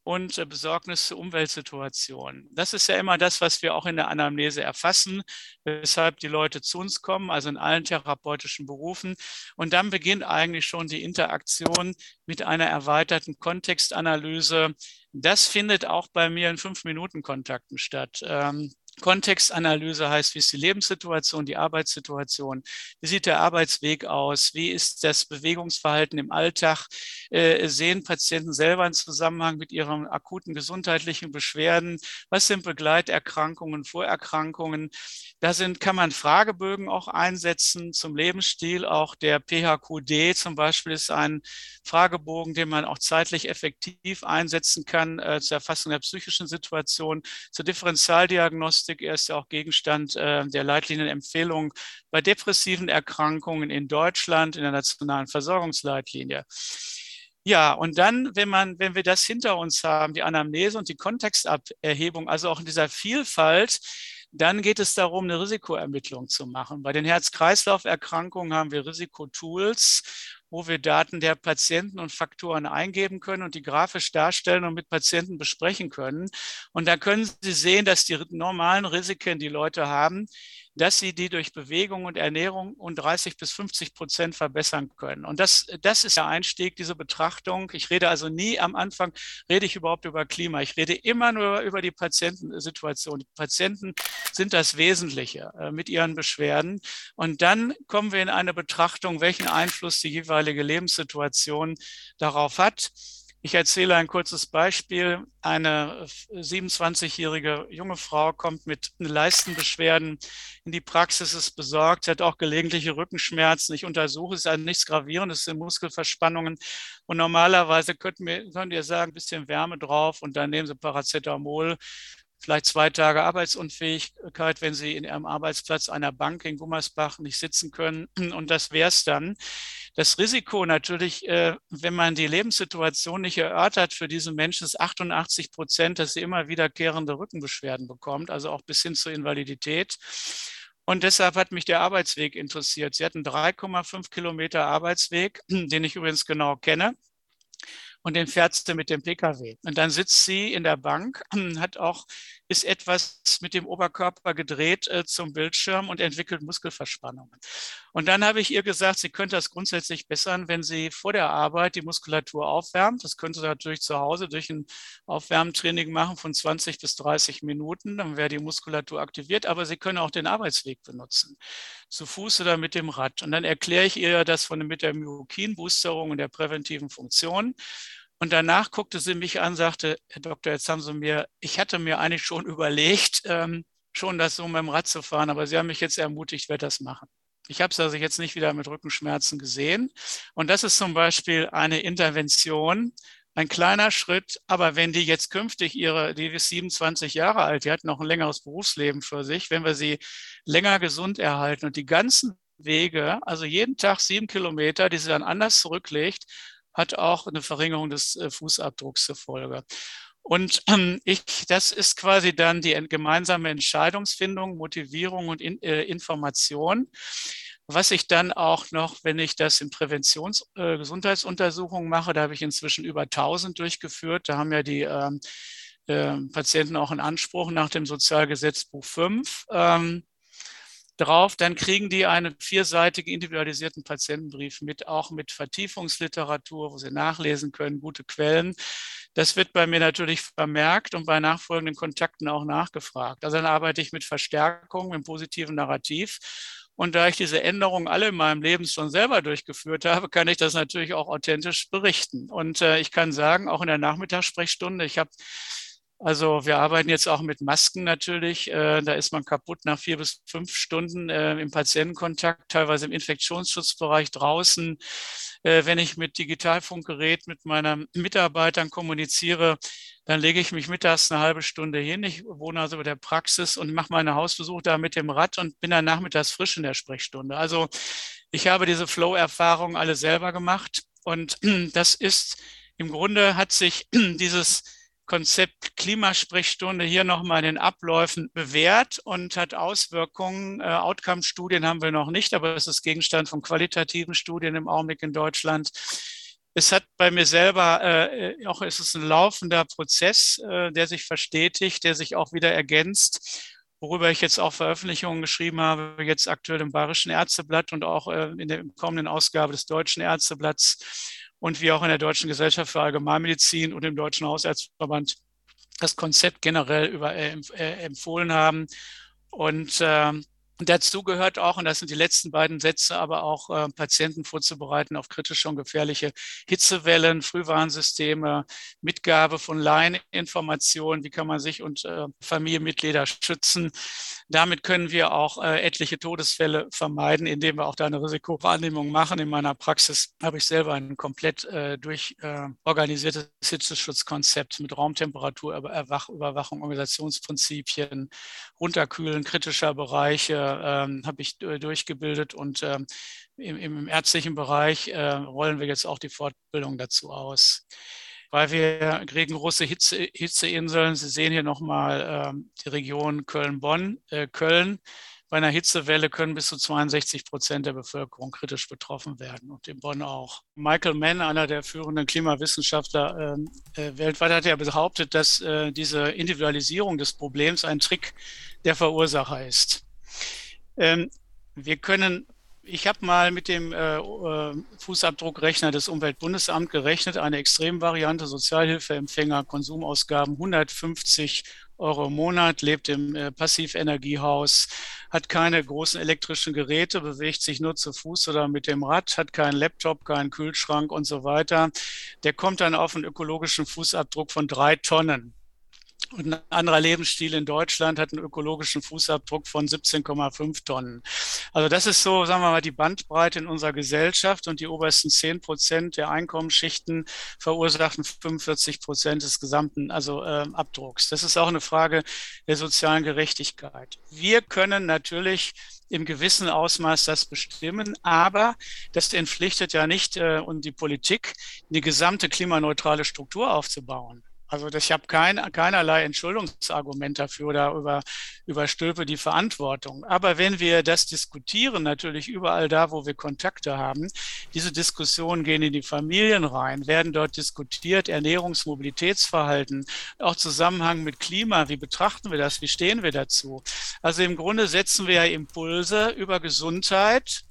und äh, Besorgnis zur Umweltsituation. Das ist ja immer das, was wir auch in der Anamnese erfassen, weshalb die Leute zu uns kommen, also in allen therapeutischen Berufen. Und dann beginnt eigentlich schon die Interaktion mit einer erweiterten Kontextanalyse. Das findet auch bei mir in Fünf-Minuten-Kontakten statt. Kontextanalyse heißt, wie ist die Lebenssituation, die Arbeitssituation, wie sieht der Arbeitsweg aus, wie ist das Bewegungsverhalten im Alltag, äh, sehen Patienten selber einen Zusammenhang mit ihren akuten gesundheitlichen Beschwerden, was sind Begleiterkrankungen, Vorerkrankungen. Da sind, kann man Fragebögen auch einsetzen zum Lebensstil. Auch der PHQD zum Beispiel ist ein Fragebogen, den man auch zeitlich effektiv einsetzen kann äh, zur Erfassung der psychischen Situation, zur Differentialdiagnostik Diagnostik. Er ist ja auch Gegenstand äh, der Leitlinienempfehlung bei depressiven Erkrankungen in Deutschland in der nationalen Versorgungsleitlinie. Ja, und dann, wenn man, wenn wir das hinter uns haben, die Anamnese und die Kontexterhebung, also auch in dieser Vielfalt, dann geht es darum, eine Risikoermittlung zu machen. Bei den Herz-Kreislauf-Erkrankungen haben wir Risikotools wo wir Daten der Patienten und Faktoren eingeben können und die grafisch darstellen und mit Patienten besprechen können. Und da können Sie sehen, dass die normalen Risiken, die Leute haben, dass sie die durch Bewegung und Ernährung um 30 bis 50 Prozent verbessern können. Und das, das ist der Einstieg, diese Betrachtung. Ich rede also nie am Anfang, rede ich überhaupt über Klima. Ich rede immer nur über die Patientensituation. Die Patienten sind das Wesentliche äh, mit ihren Beschwerden. Und dann kommen wir in eine Betrachtung, welchen Einfluss die jeweilige Lebenssituation darauf hat. Ich erzähle ein kurzes Beispiel. Eine 27-jährige junge Frau kommt mit Leistenbeschwerden in die Praxis, ist besorgt, sie hat auch gelegentliche Rückenschmerzen. Ich untersuche es, also nichts Gravierendes, es sind Muskelverspannungen. Und normalerweise könnten wir, könnt ihr sagen, ein bisschen Wärme drauf und dann nehmen Sie Paracetamol vielleicht zwei Tage Arbeitsunfähigkeit, wenn Sie in Ihrem Arbeitsplatz einer Bank in Gummersbach nicht sitzen können. Und das wäre es dann. Das Risiko natürlich, äh, wenn man die Lebenssituation nicht erörtert für diese Menschen, ist 88 Prozent, dass sie immer wiederkehrende Rückenbeschwerden bekommt, also auch bis hin zur Invalidität. Und deshalb hat mich der Arbeitsweg interessiert. Sie hatten 3,5 Kilometer Arbeitsweg, den ich übrigens genau kenne und den fährt sie mit dem Pkw. Und dann sitzt sie in der Bank, hat auch, ist etwas mit dem Oberkörper gedreht äh, zum Bildschirm und entwickelt Muskelverspannungen. Und dann habe ich ihr gesagt, sie könnte das grundsätzlich bessern, wenn sie vor der Arbeit die Muskulatur aufwärmt. Das könnte sie natürlich zu Hause durch ein Aufwärmtraining machen von 20 bis 30 Minuten. Dann wäre die Muskulatur aktiviert, aber sie können auch den Arbeitsweg benutzen. Zu Fuß oder mit dem Rad. Und dann erkläre ich ihr das von, mit der Myokin-Boosterung und der präventiven Funktion. Und danach guckte sie mich an, sagte, Herr Doktor, jetzt haben Sie mir, ich hatte mir eigentlich schon überlegt, ähm, schon das so mit dem Rad zu fahren, aber Sie haben mich jetzt ermutigt, werde das machen. Ich habe es also jetzt nicht wieder mit Rückenschmerzen gesehen. Und das ist zum Beispiel eine Intervention, ein kleiner Schritt. Aber wenn die jetzt künftig ihre, die ist 27 Jahre alt, die hat noch ein längeres Berufsleben für sich, wenn wir sie länger gesund erhalten und die ganzen Wege, also jeden Tag sieben Kilometer, die sie dann anders zurücklegt, hat auch eine Verringerung des äh, Fußabdrucks zur Folge. Und ähm, ich, das ist quasi dann die gemeinsame Entscheidungsfindung, Motivierung und in, äh, Information. Was ich dann auch noch, wenn ich das in Präventions-Gesundheitsuntersuchungen äh, mache, da habe ich inzwischen über 1000 durchgeführt. Da haben ja die ähm, äh, Patienten auch einen Anspruch nach dem Sozialgesetzbuch 5 ähm, drauf. Dann kriegen die einen vierseitigen individualisierten Patientenbrief mit, auch mit Vertiefungsliteratur, wo sie nachlesen können, gute Quellen. Das wird bei mir natürlich vermerkt und bei nachfolgenden Kontakten auch nachgefragt. Also dann arbeite ich mit Verstärkung, mit positiven Narrativ. Und da ich diese Änderungen alle in meinem Leben schon selber durchgeführt habe, kann ich das natürlich auch authentisch berichten. Und äh, ich kann sagen, auch in der Nachmittagssprechstunde, ich habe also wir arbeiten jetzt auch mit Masken natürlich. Äh, da ist man kaputt nach vier bis fünf Stunden äh, im Patientenkontakt, teilweise im Infektionsschutzbereich draußen. Äh, wenn ich mit Digitalfunkgerät mit meinen Mitarbeitern kommuniziere, dann lege ich mich mittags eine halbe Stunde hin. Ich wohne also bei der Praxis und mache meine Hausbesuche da mit dem Rad und bin dann nachmittags frisch in der Sprechstunde. Also ich habe diese Flow-Erfahrung alle selber gemacht und das ist im Grunde hat sich dieses Konzept Klimasprechstunde hier nochmal in den Abläufen bewährt und hat Auswirkungen. Äh, Outcome-Studien haben wir noch nicht, aber es ist Gegenstand von qualitativen Studien im Augenblick in Deutschland. Es hat bei mir selber, äh, auch es ist ein laufender Prozess, äh, der sich verstetigt, der sich auch wieder ergänzt worüber ich jetzt auch Veröffentlichungen geschrieben habe, jetzt aktuell im Bayerischen Ärzteblatt und auch äh, in der kommenden Ausgabe des Deutschen Ärzteblatts und wir auch in der Deutschen Gesellschaft für Allgemeinmedizin und im Deutschen Hausärzteverband das Konzept generell über, äh, äh empfohlen haben. Und äh, Dazu gehört auch, und das sind die letzten beiden Sätze, aber auch äh, Patienten vorzubereiten auf kritische und gefährliche Hitzewellen, Frühwarnsysteme, Mitgabe von Laieninformationen, wie kann man sich und äh, Familienmitglieder schützen. Damit können wir auch äh, etliche Todesfälle vermeiden, indem wir auch da eine Risikowahrnehmung machen. In meiner Praxis habe ich selber ein komplett äh, durchorganisiertes äh, Hitzeschutzkonzept mit Raumtemperatur, Überwachung, Organisationsprinzipien, Runterkühlen kritischer Bereiche, ähm, habe ich durchgebildet und ähm, im, im, ärztlichen Bereich äh, rollen wir jetzt auch die Fortbildung dazu aus. Weil wir kriegen große Hitze, Hitzeinseln. Sie sehen hier nochmal ähm, die Region Köln-Bonn, äh, Köln. Bei einer Hitzewelle können bis zu 62 Prozent der Bevölkerung kritisch betroffen werden und in Bonn auch. Michael Mann, einer der führenden Klimawissenschaftler äh, äh, weltweit, hat ja behauptet, dass äh, diese Individualisierung des Problems ein Trick der Verursacher ist. Ähm, wir können, ich habe mal mit dem äh, äh, Fußabdruckrechner des Umweltbundesamts gerechnet, eine Extremvariante, Sozialhilfeempfänger, Konsumausgaben 150 Euro im Monat, lebt im äh, Passivenergiehaus, hat keine großen elektrischen Geräte, bewegt sich nur zu Fuß oder mit dem Rad, hat keinen Laptop, keinen Kühlschrank und so weiter. Der kommt dann auf einen ökologischen Fußabdruck von drei Tonnen. Und ein anderer Lebensstil in Deutschland hat einen ökologischen Fußabdruck von 17,5 Tonnen. Also das ist so, sagen wir mal, die Bandbreite in unserer Gesellschaft und die obersten 10 Prozent der Einkommensschichten verursachen 45 Prozent des gesamten also äh, Abdrucks. Das ist auch eine Frage der sozialen Gerechtigkeit. Wir können natürlich im gewissen Ausmaß das bestimmen, aber das entpflichtet ja nicht äh, und die Politik, eine gesamte klimaneutrale Struktur aufzubauen. Also ich habe kein, keinerlei Entschuldungsargument dafür oder über, überstülpe die Verantwortung. Aber wenn wir das diskutieren, natürlich überall da, wo wir Kontakte haben, diese Diskussionen gehen in die Familien rein, werden dort diskutiert, Ernährungsmobilitätsverhalten, auch Zusammenhang mit Klima, wie betrachten wir das, wie stehen wir dazu? Also im Grunde setzen wir ja Impulse über Gesundheit,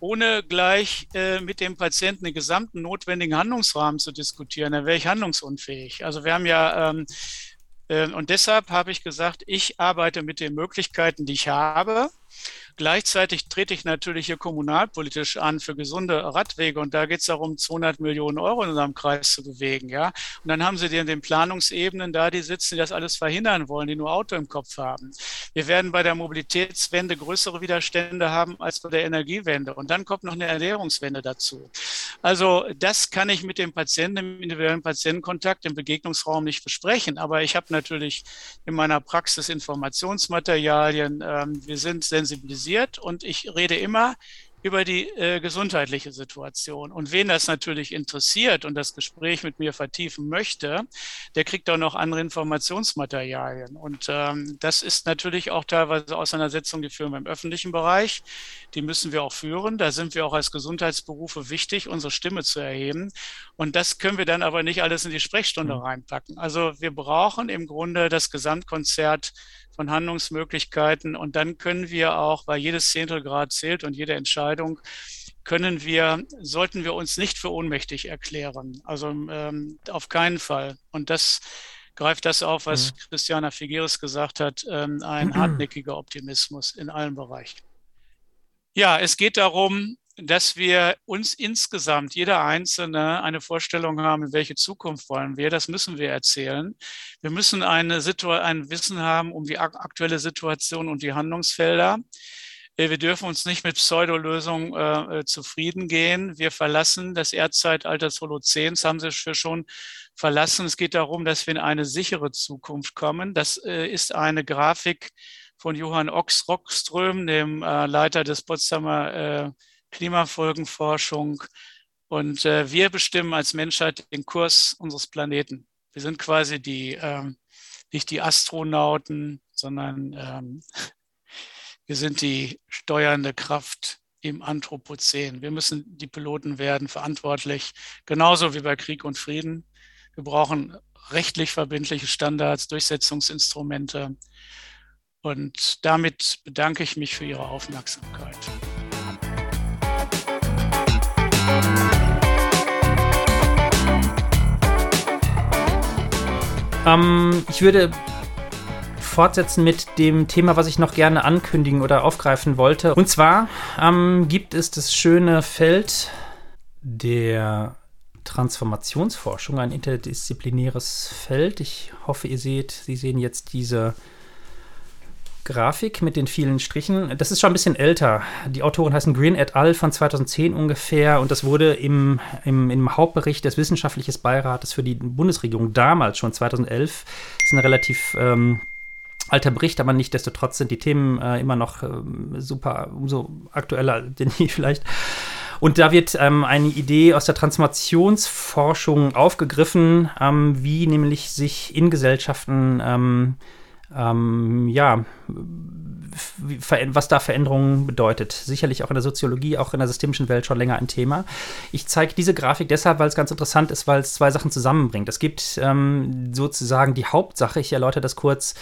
ohne gleich äh, mit dem Patienten den gesamten notwendigen Handlungsrahmen zu diskutieren, dann wäre ich handlungsunfähig. Also wir haben ja, ähm, äh, und deshalb habe ich gesagt, ich arbeite mit den Möglichkeiten, die ich habe Gleichzeitig trete ich natürlich hier kommunalpolitisch an für gesunde Radwege und da geht es darum, 200 Millionen Euro in unserem Kreis zu bewegen, ja. Und dann haben Sie die in den Planungsebenen da, die sitzen, die das alles verhindern wollen, die nur Auto im Kopf haben. Wir werden bei der Mobilitätswende größere Widerstände haben als bei der Energiewende und dann kommt noch eine Ernährungswende dazu. Also das kann ich mit dem Patienten, im individuellen Patientenkontakt im Begegnungsraum nicht besprechen, aber ich habe natürlich in meiner Praxis Informationsmaterialien. Ähm, wir sind sensibilisiert und ich rede immer über die äh, gesundheitliche Situation. Und wen das natürlich interessiert und das Gespräch mit mir vertiefen möchte, der kriegt auch noch andere Informationsmaterialien. Und ähm, das ist natürlich auch teilweise Auseinandersetzungen, die führen wir im öffentlichen Bereich. Die müssen wir auch führen. Da sind wir auch als Gesundheitsberufe wichtig, unsere Stimme zu erheben. Und das können wir dann aber nicht alles in die Sprechstunde mhm. reinpacken. Also wir brauchen im Grunde das Gesamtkonzert von Handlungsmöglichkeiten. Und dann können wir auch, weil jedes Zehntelgrad zählt und jede Entscheidung, können wir, sollten wir uns nicht für ohnmächtig erklären. Also ähm, auf keinen Fall. Und das greift das auf, was mhm. Christiana Figueres gesagt hat, ähm, ein hartnäckiger Optimismus in allen Bereichen. Ja, es geht darum, dass wir uns insgesamt, jeder Einzelne, eine Vorstellung haben, in welche Zukunft wollen wir. Das müssen wir erzählen. Wir müssen eine ein Wissen haben um die aktuelle Situation und die Handlungsfelder. Äh, wir dürfen uns nicht mit Pseudolösungen äh, äh, zufrieden gehen. Wir verlassen das Erdzeitalter des Holozäns, haben Sie schon verlassen. Es geht darum, dass wir in eine sichere Zukunft kommen. Das äh, ist eine Grafik von Johann Ox Rockström, dem äh, Leiter des Potsdamer äh, Klimafolgenforschung. Und äh, wir bestimmen als Menschheit den Kurs unseres Planeten. Wir sind quasi die, ähm, nicht die Astronauten, sondern ähm, wir sind die steuernde Kraft im Anthropozän. Wir müssen die Piloten werden, verantwortlich, genauso wie bei Krieg und Frieden. Wir brauchen rechtlich verbindliche Standards, Durchsetzungsinstrumente. Und damit bedanke ich mich für Ihre Aufmerksamkeit. Ähm, ich würde fortsetzen mit dem Thema, was ich noch gerne ankündigen oder aufgreifen wollte. Und zwar ähm, gibt es das schöne Feld der Transformationsforschung, ein interdisziplinäres Feld. Ich hoffe, ihr seht, Sie sehen jetzt diese Grafik mit den vielen Strichen. Das ist schon ein bisschen älter. Die Autoren heißen Green et al. von 2010 ungefähr und das wurde im, im, im Hauptbericht des Wissenschaftlichen Beirates für die Bundesregierung damals schon 2011. Das ist ein relativ ähm, alter Bericht, aber nicht desto trotz sind die Themen äh, immer noch äh, super, umso aktueller denn je vielleicht. Und da wird ähm, eine Idee aus der Transformationsforschung aufgegriffen, ähm, wie nämlich sich in Gesellschaften ähm, ja, was da Veränderungen bedeutet. Sicherlich auch in der Soziologie, auch in der systemischen Welt schon länger ein Thema. Ich zeige diese Grafik deshalb, weil es ganz interessant ist, weil es zwei Sachen zusammenbringt. Es gibt ähm, sozusagen die Hauptsache, ich erläutere das kurz,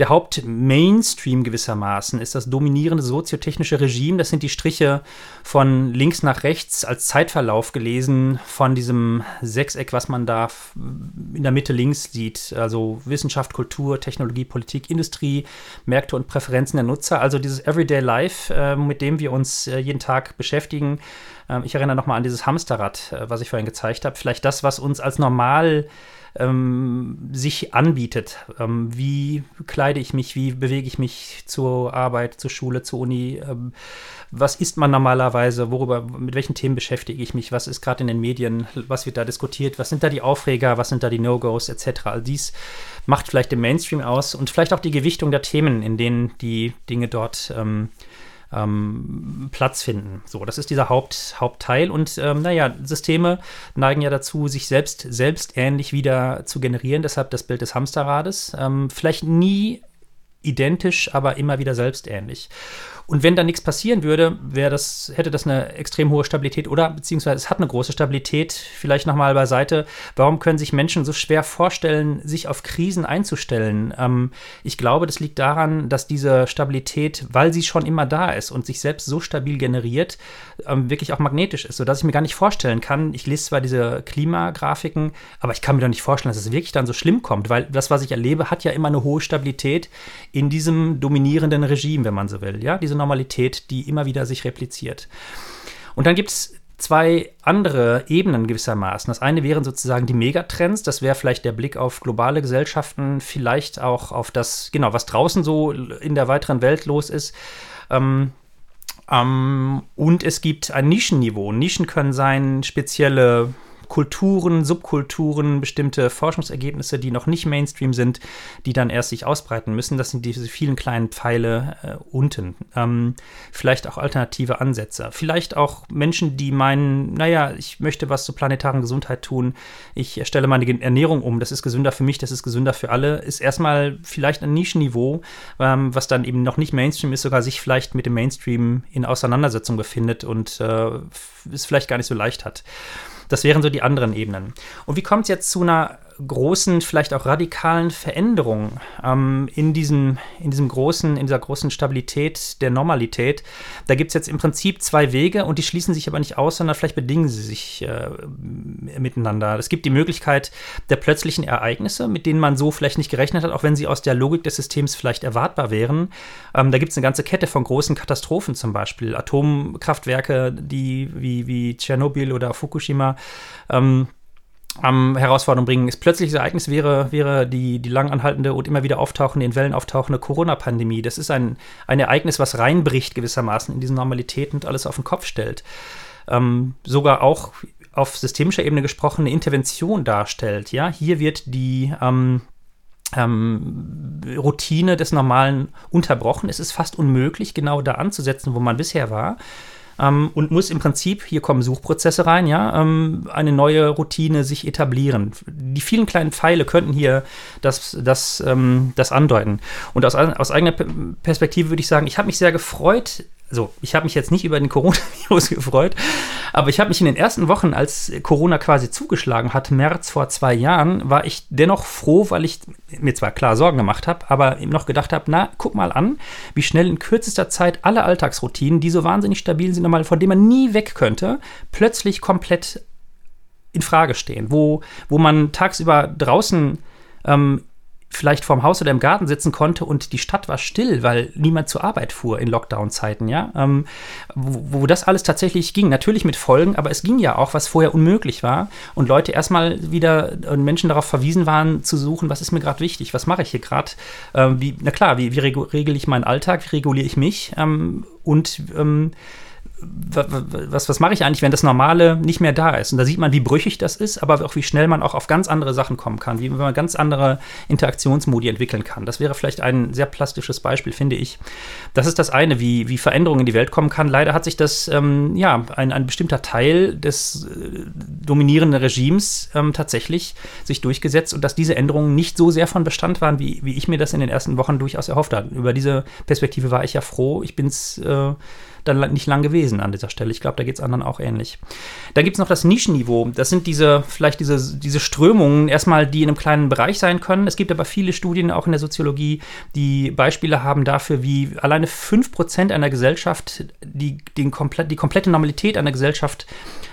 der Hauptmainstream gewissermaßen ist das dominierende soziotechnische Regime. Das sind die Striche von links nach rechts als Zeitverlauf gelesen von diesem Sechseck, was man da in der Mitte links sieht. Also Wissenschaft, Kultur, Technologie, Politik, Industrie, Märkte und Präferenzen der Nutzer. Also dieses Everyday Life, äh, mit dem wir uns äh, jeden Tag beschäftigen. Ähm, ich erinnere nochmal an dieses Hamsterrad, äh, was ich vorhin gezeigt habe. Vielleicht das, was uns als normal ähm, sich anbietet. Ähm, wie kleide ich mich, wie bewege ich mich zur Arbeit, zur Schule, zur Uni? Ähm, was isst man normalerweise? Worüber, mit welchen Themen beschäftige ich mich? Was ist gerade in den Medien? Was wird da diskutiert? Was sind da die Aufreger? Was sind da die No-Gos etc.? All dies macht vielleicht den Mainstream aus und vielleicht auch die Gewichtung der Themen, in denen die Dinge dort ähm, ähm, Platz finden. So, das ist dieser Haupt, Hauptteil. Und ähm, naja, Systeme neigen ja dazu, sich selbst, selbst ähnlich wieder zu generieren. Deshalb das Bild des Hamsterrades. Ähm, vielleicht nie identisch, aber immer wieder selbstähnlich. Und wenn da nichts passieren würde, wäre das, hätte das eine extrem hohe Stabilität oder beziehungsweise es hat eine große Stabilität. Vielleicht nochmal beiseite. Warum können sich Menschen so schwer vorstellen, sich auf Krisen einzustellen? Ähm, ich glaube, das liegt daran, dass diese Stabilität, weil sie schon immer da ist und sich selbst so stabil generiert, ähm, wirklich auch magnetisch ist, sodass ich mir gar nicht vorstellen kann. Ich lese zwar diese Klimagrafiken, aber ich kann mir doch nicht vorstellen, dass es wirklich dann so schlimm kommt, weil das, was ich erlebe, hat ja immer eine hohe Stabilität in diesem dominierenden Regime, wenn man so will. Ja, diese Normalität, die immer wieder sich repliziert. Und dann gibt es zwei andere Ebenen gewissermaßen. Das eine wären sozusagen die Megatrends, das wäre vielleicht der Blick auf globale Gesellschaften, vielleicht auch auf das, genau, was draußen so in der weiteren Welt los ist. Ähm, ähm, und es gibt ein Nischenniveau. Nischen können sein spezielle Kulturen, Subkulturen, bestimmte Forschungsergebnisse, die noch nicht Mainstream sind, die dann erst sich ausbreiten müssen. Das sind diese vielen kleinen Pfeile äh, unten. Ähm, vielleicht auch alternative Ansätze. Vielleicht auch Menschen, die meinen, naja, ich möchte was zur planetaren Gesundheit tun. Ich erstelle meine Ernährung um. Das ist gesünder für mich, das ist gesünder für alle. Ist erstmal vielleicht ein Nischenniveau, ähm, was dann eben noch nicht Mainstream ist, sogar sich vielleicht mit dem Mainstream in Auseinandersetzung befindet und äh, es vielleicht gar nicht so leicht hat. Das wären so die anderen Ebenen. Und wie kommt es jetzt zu einer großen, vielleicht auch radikalen Veränderungen ähm, in, diesem, in diesem großen, in dieser großen Stabilität der Normalität. Da gibt es jetzt im Prinzip zwei Wege und die schließen sich aber nicht aus, sondern vielleicht bedingen sie sich äh, miteinander. Es gibt die Möglichkeit der plötzlichen Ereignisse, mit denen man so vielleicht nicht gerechnet hat, auch wenn sie aus der Logik des Systems vielleicht erwartbar wären. Ähm, da gibt es eine ganze Kette von großen Katastrophen zum Beispiel. Atomkraftwerke, die wie, wie Tschernobyl oder Fukushima ähm, am Herausforderung bringen. Das plötzliche Ereignis wäre, wäre die, die lang anhaltende und immer wieder auftauchende, in Wellen auftauchende Corona-Pandemie. Das ist ein, ein Ereignis, was reinbricht gewissermaßen in diese Normalität und alles auf den Kopf stellt. Ähm, sogar auch auf systemischer Ebene gesprochen eine Intervention darstellt. Ja, hier wird die ähm, ähm, Routine des Normalen unterbrochen. Es ist fast unmöglich, genau da anzusetzen, wo man bisher war ähm, und muss im Prinzip, hier kommen Suchprozesse rein, ja, ähm, eine neue Routine sich etablieren. Die vielen kleinen Pfeile könnten hier das, das, ähm, das andeuten. Und aus, aus eigener Perspektive würde ich sagen, ich habe mich sehr gefreut, so, ich habe mich jetzt nicht über den Coronavirus gefreut, aber ich habe mich in den ersten Wochen, als Corona quasi zugeschlagen hat, März vor zwei Jahren, war ich dennoch froh, weil ich mir zwar klar Sorgen gemacht habe, aber eben noch gedacht habe, na, guck mal an, wie schnell in kürzester Zeit alle Alltagsroutinen, die so wahnsinnig stabil sind, von denen man nie weg könnte, plötzlich komplett in Frage stehen, wo, wo man tagsüber draußen ähm, vielleicht vorm Haus oder im Garten sitzen konnte und die Stadt war still, weil niemand zur Arbeit fuhr in Lockdown-Zeiten, ja, ähm, wo, wo, das alles tatsächlich ging. Natürlich mit Folgen, aber es ging ja auch, was vorher unmöglich war und Leute erstmal wieder und äh, Menschen darauf verwiesen waren, zu suchen, was ist mir gerade wichtig, was mache ich hier gerade, ähm, wie, na klar, wie, wie regel ich meinen Alltag, wie reguliere ich mich? Ähm, und ähm, was, was mache ich eigentlich, wenn das Normale nicht mehr da ist? Und da sieht man, wie brüchig das ist, aber auch wie schnell man auch auf ganz andere Sachen kommen kann, wie man ganz andere Interaktionsmodi entwickeln kann. Das wäre vielleicht ein sehr plastisches Beispiel, finde ich. Das ist das eine, wie, wie Veränderung in die Welt kommen kann. Leider hat sich das, ähm, ja, ein, ein bestimmter Teil des äh, dominierenden Regimes ähm, tatsächlich sich durchgesetzt und dass diese Änderungen nicht so sehr von Bestand waren, wie, wie ich mir das in den ersten Wochen durchaus erhofft habe. Über diese Perspektive war ich ja froh. Ich bin es äh, dann nicht lang gewesen an dieser Stelle. Ich glaube, da geht es anderen auch ähnlich. Dann gibt es noch das Nischenniveau. Das sind diese, vielleicht diese, diese Strömungen, erstmal, die in einem kleinen Bereich sein können. Es gibt aber viele Studien auch in der Soziologie, die Beispiele haben dafür, wie alleine 5% einer Gesellschaft die, den komplett, die komplette Normalität einer Gesellschaft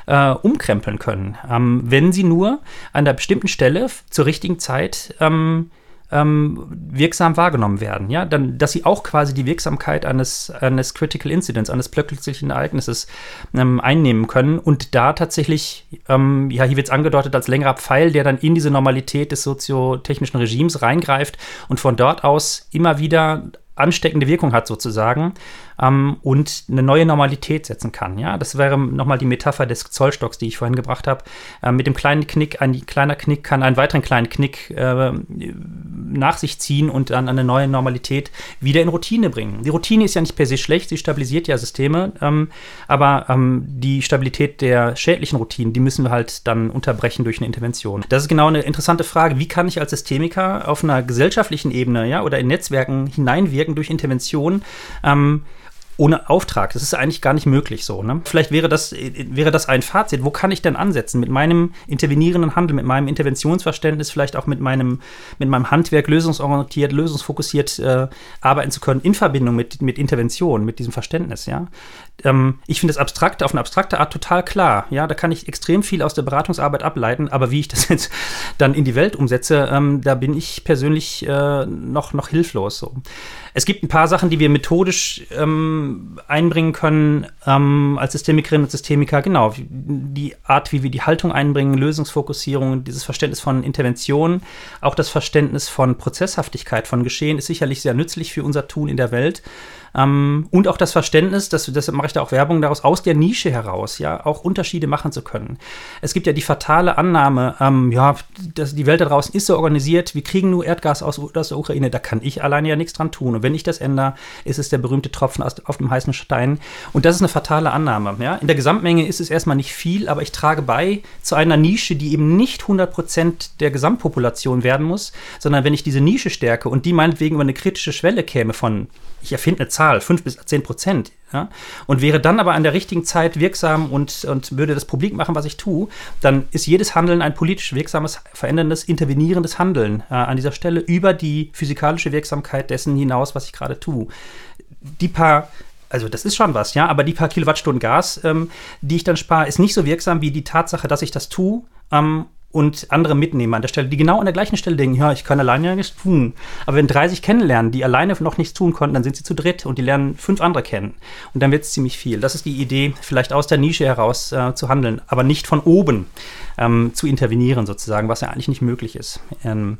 äh, umkrempeln können, ähm, wenn sie nur an der bestimmten Stelle zur richtigen Zeit ähm, ähm, wirksam wahrgenommen werden. Ja, dann, dass sie auch quasi die Wirksamkeit eines, eines Critical Incidents, eines plötzlichen Ereignisses ähm, einnehmen können und da tatsächlich, ähm, ja, hier wird es angedeutet als längerer Pfeil, der dann in diese Normalität des soziotechnischen Regimes reingreift und von dort aus immer wieder ansteckende Wirkung hat sozusagen ähm, und eine neue Normalität setzen kann. Ja, das wäre nochmal die Metapher des Zollstocks, die ich vorhin gebracht habe. Äh, mit dem kleinen Knick, ein kleiner Knick kann einen weiteren kleinen Knick äh, nach sich ziehen und dann eine neue Normalität wieder in Routine bringen. Die Routine ist ja nicht per se schlecht, sie stabilisiert ja Systeme, ähm, aber ähm, die Stabilität der schädlichen Routinen, die müssen wir halt dann unterbrechen durch eine Intervention. Das ist genau eine interessante Frage. Wie kann ich als Systemiker auf einer gesellschaftlichen Ebene ja, oder in Netzwerken hineinwirken durch Intervention? Ähm, ohne Auftrag. Das ist eigentlich gar nicht möglich so. Ne? Vielleicht wäre das, wäre das ein Fazit. Wo kann ich denn ansetzen? Mit meinem intervenierenden Handel, mit meinem Interventionsverständnis, vielleicht auch mit meinem, mit meinem Handwerk lösungsorientiert, lösungsfokussiert äh, arbeiten zu können, in Verbindung mit, mit Intervention, mit diesem Verständnis. Ja? Ähm, ich finde das abstrakte, auf eine abstrakte Art total klar. Ja, da kann ich extrem viel aus der Beratungsarbeit ableiten, aber wie ich das jetzt dann in die Welt umsetze, ähm, da bin ich persönlich äh, noch, noch hilflos. So. Es gibt ein paar Sachen, die wir methodisch ähm, einbringen können ähm, als Systemikerin und Systemiker. Genau, die Art, wie wir die Haltung einbringen, Lösungsfokussierung, dieses Verständnis von Intervention, auch das Verständnis von Prozesshaftigkeit von Geschehen ist sicherlich sehr nützlich für unser Tun in der Welt. Ähm, und auch das Verständnis, dass, deshalb mache ich da auch Werbung daraus, aus der Nische heraus, ja, auch Unterschiede machen zu können. Es gibt ja die fatale Annahme, ähm, ja, dass die Welt da draußen ist so organisiert, wir kriegen nur Erdgas aus, aus der Ukraine, da kann ich alleine ja nichts dran tun. Und wenn ich das ändere, ist es der berühmte Tropfen auf dem heißen Stein. Und das ist eine fatale Annahme. Ja? In der Gesamtmenge ist es erstmal nicht viel, aber ich trage bei zu einer Nische, die eben nicht 100% der Gesamtpopulation werden muss, sondern wenn ich diese Nische stärke und die meinetwegen über eine kritische Schwelle käme von ich erfinde eine Zahl, 5 bis 10 Prozent, ja, und wäre dann aber an der richtigen Zeit wirksam und, und würde das publik machen, was ich tue, dann ist jedes Handeln ein politisch wirksames, veränderndes, intervenierendes Handeln äh, an dieser Stelle über die physikalische Wirksamkeit dessen hinaus, was ich gerade tue. Die paar also das ist schon was, ja, aber die paar Kilowattstunden Gas, ähm, die ich dann spare, ist nicht so wirksam wie die Tatsache, dass ich das tue ähm, und andere mitnehmen an der Stelle, die genau an der gleichen Stelle denken, ja, ich kann alleine ja nichts tun. Aber wenn 30 kennenlernen, die alleine noch nichts tun konnten, dann sind sie zu dritt und die lernen fünf andere kennen. Und dann wird es ziemlich viel. Das ist die Idee, vielleicht aus der Nische heraus äh, zu handeln, aber nicht von oben ähm, zu intervenieren sozusagen, was ja eigentlich nicht möglich ist. Ähm,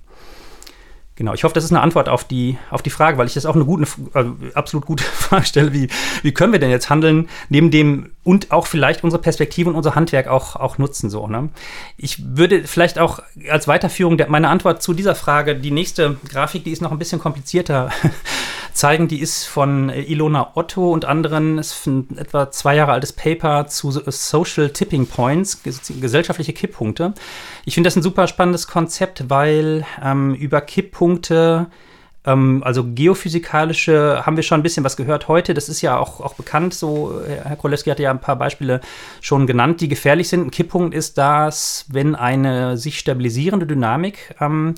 Genau, ich hoffe, das ist eine Antwort auf die, auf die Frage, weil ich das auch eine gute, also absolut gute Frage stelle, wie, wie können wir denn jetzt handeln, neben dem und auch vielleicht unsere Perspektive und unser Handwerk auch, auch nutzen. So, ne? Ich würde vielleicht auch als Weiterführung der, meiner Antwort zu dieser Frage, die nächste Grafik, die ist noch ein bisschen komplizierter zeigen. Die ist von äh, Ilona Otto und anderen. Es ist ein etwa zwei Jahre altes Paper zu Social Tipping Points, gesellschaftliche Kipppunkte. Ich finde das ein super spannendes Konzept, weil ähm, über Kipppunkte ähm, also geophysikalische haben wir schon ein bisschen was gehört heute. Das ist ja auch, auch bekannt. So, Herr Krolewski hatte ja ein paar Beispiele schon genannt, die gefährlich sind. Ein Kipppunkt ist das, wenn eine sich stabilisierende Dynamik ähm,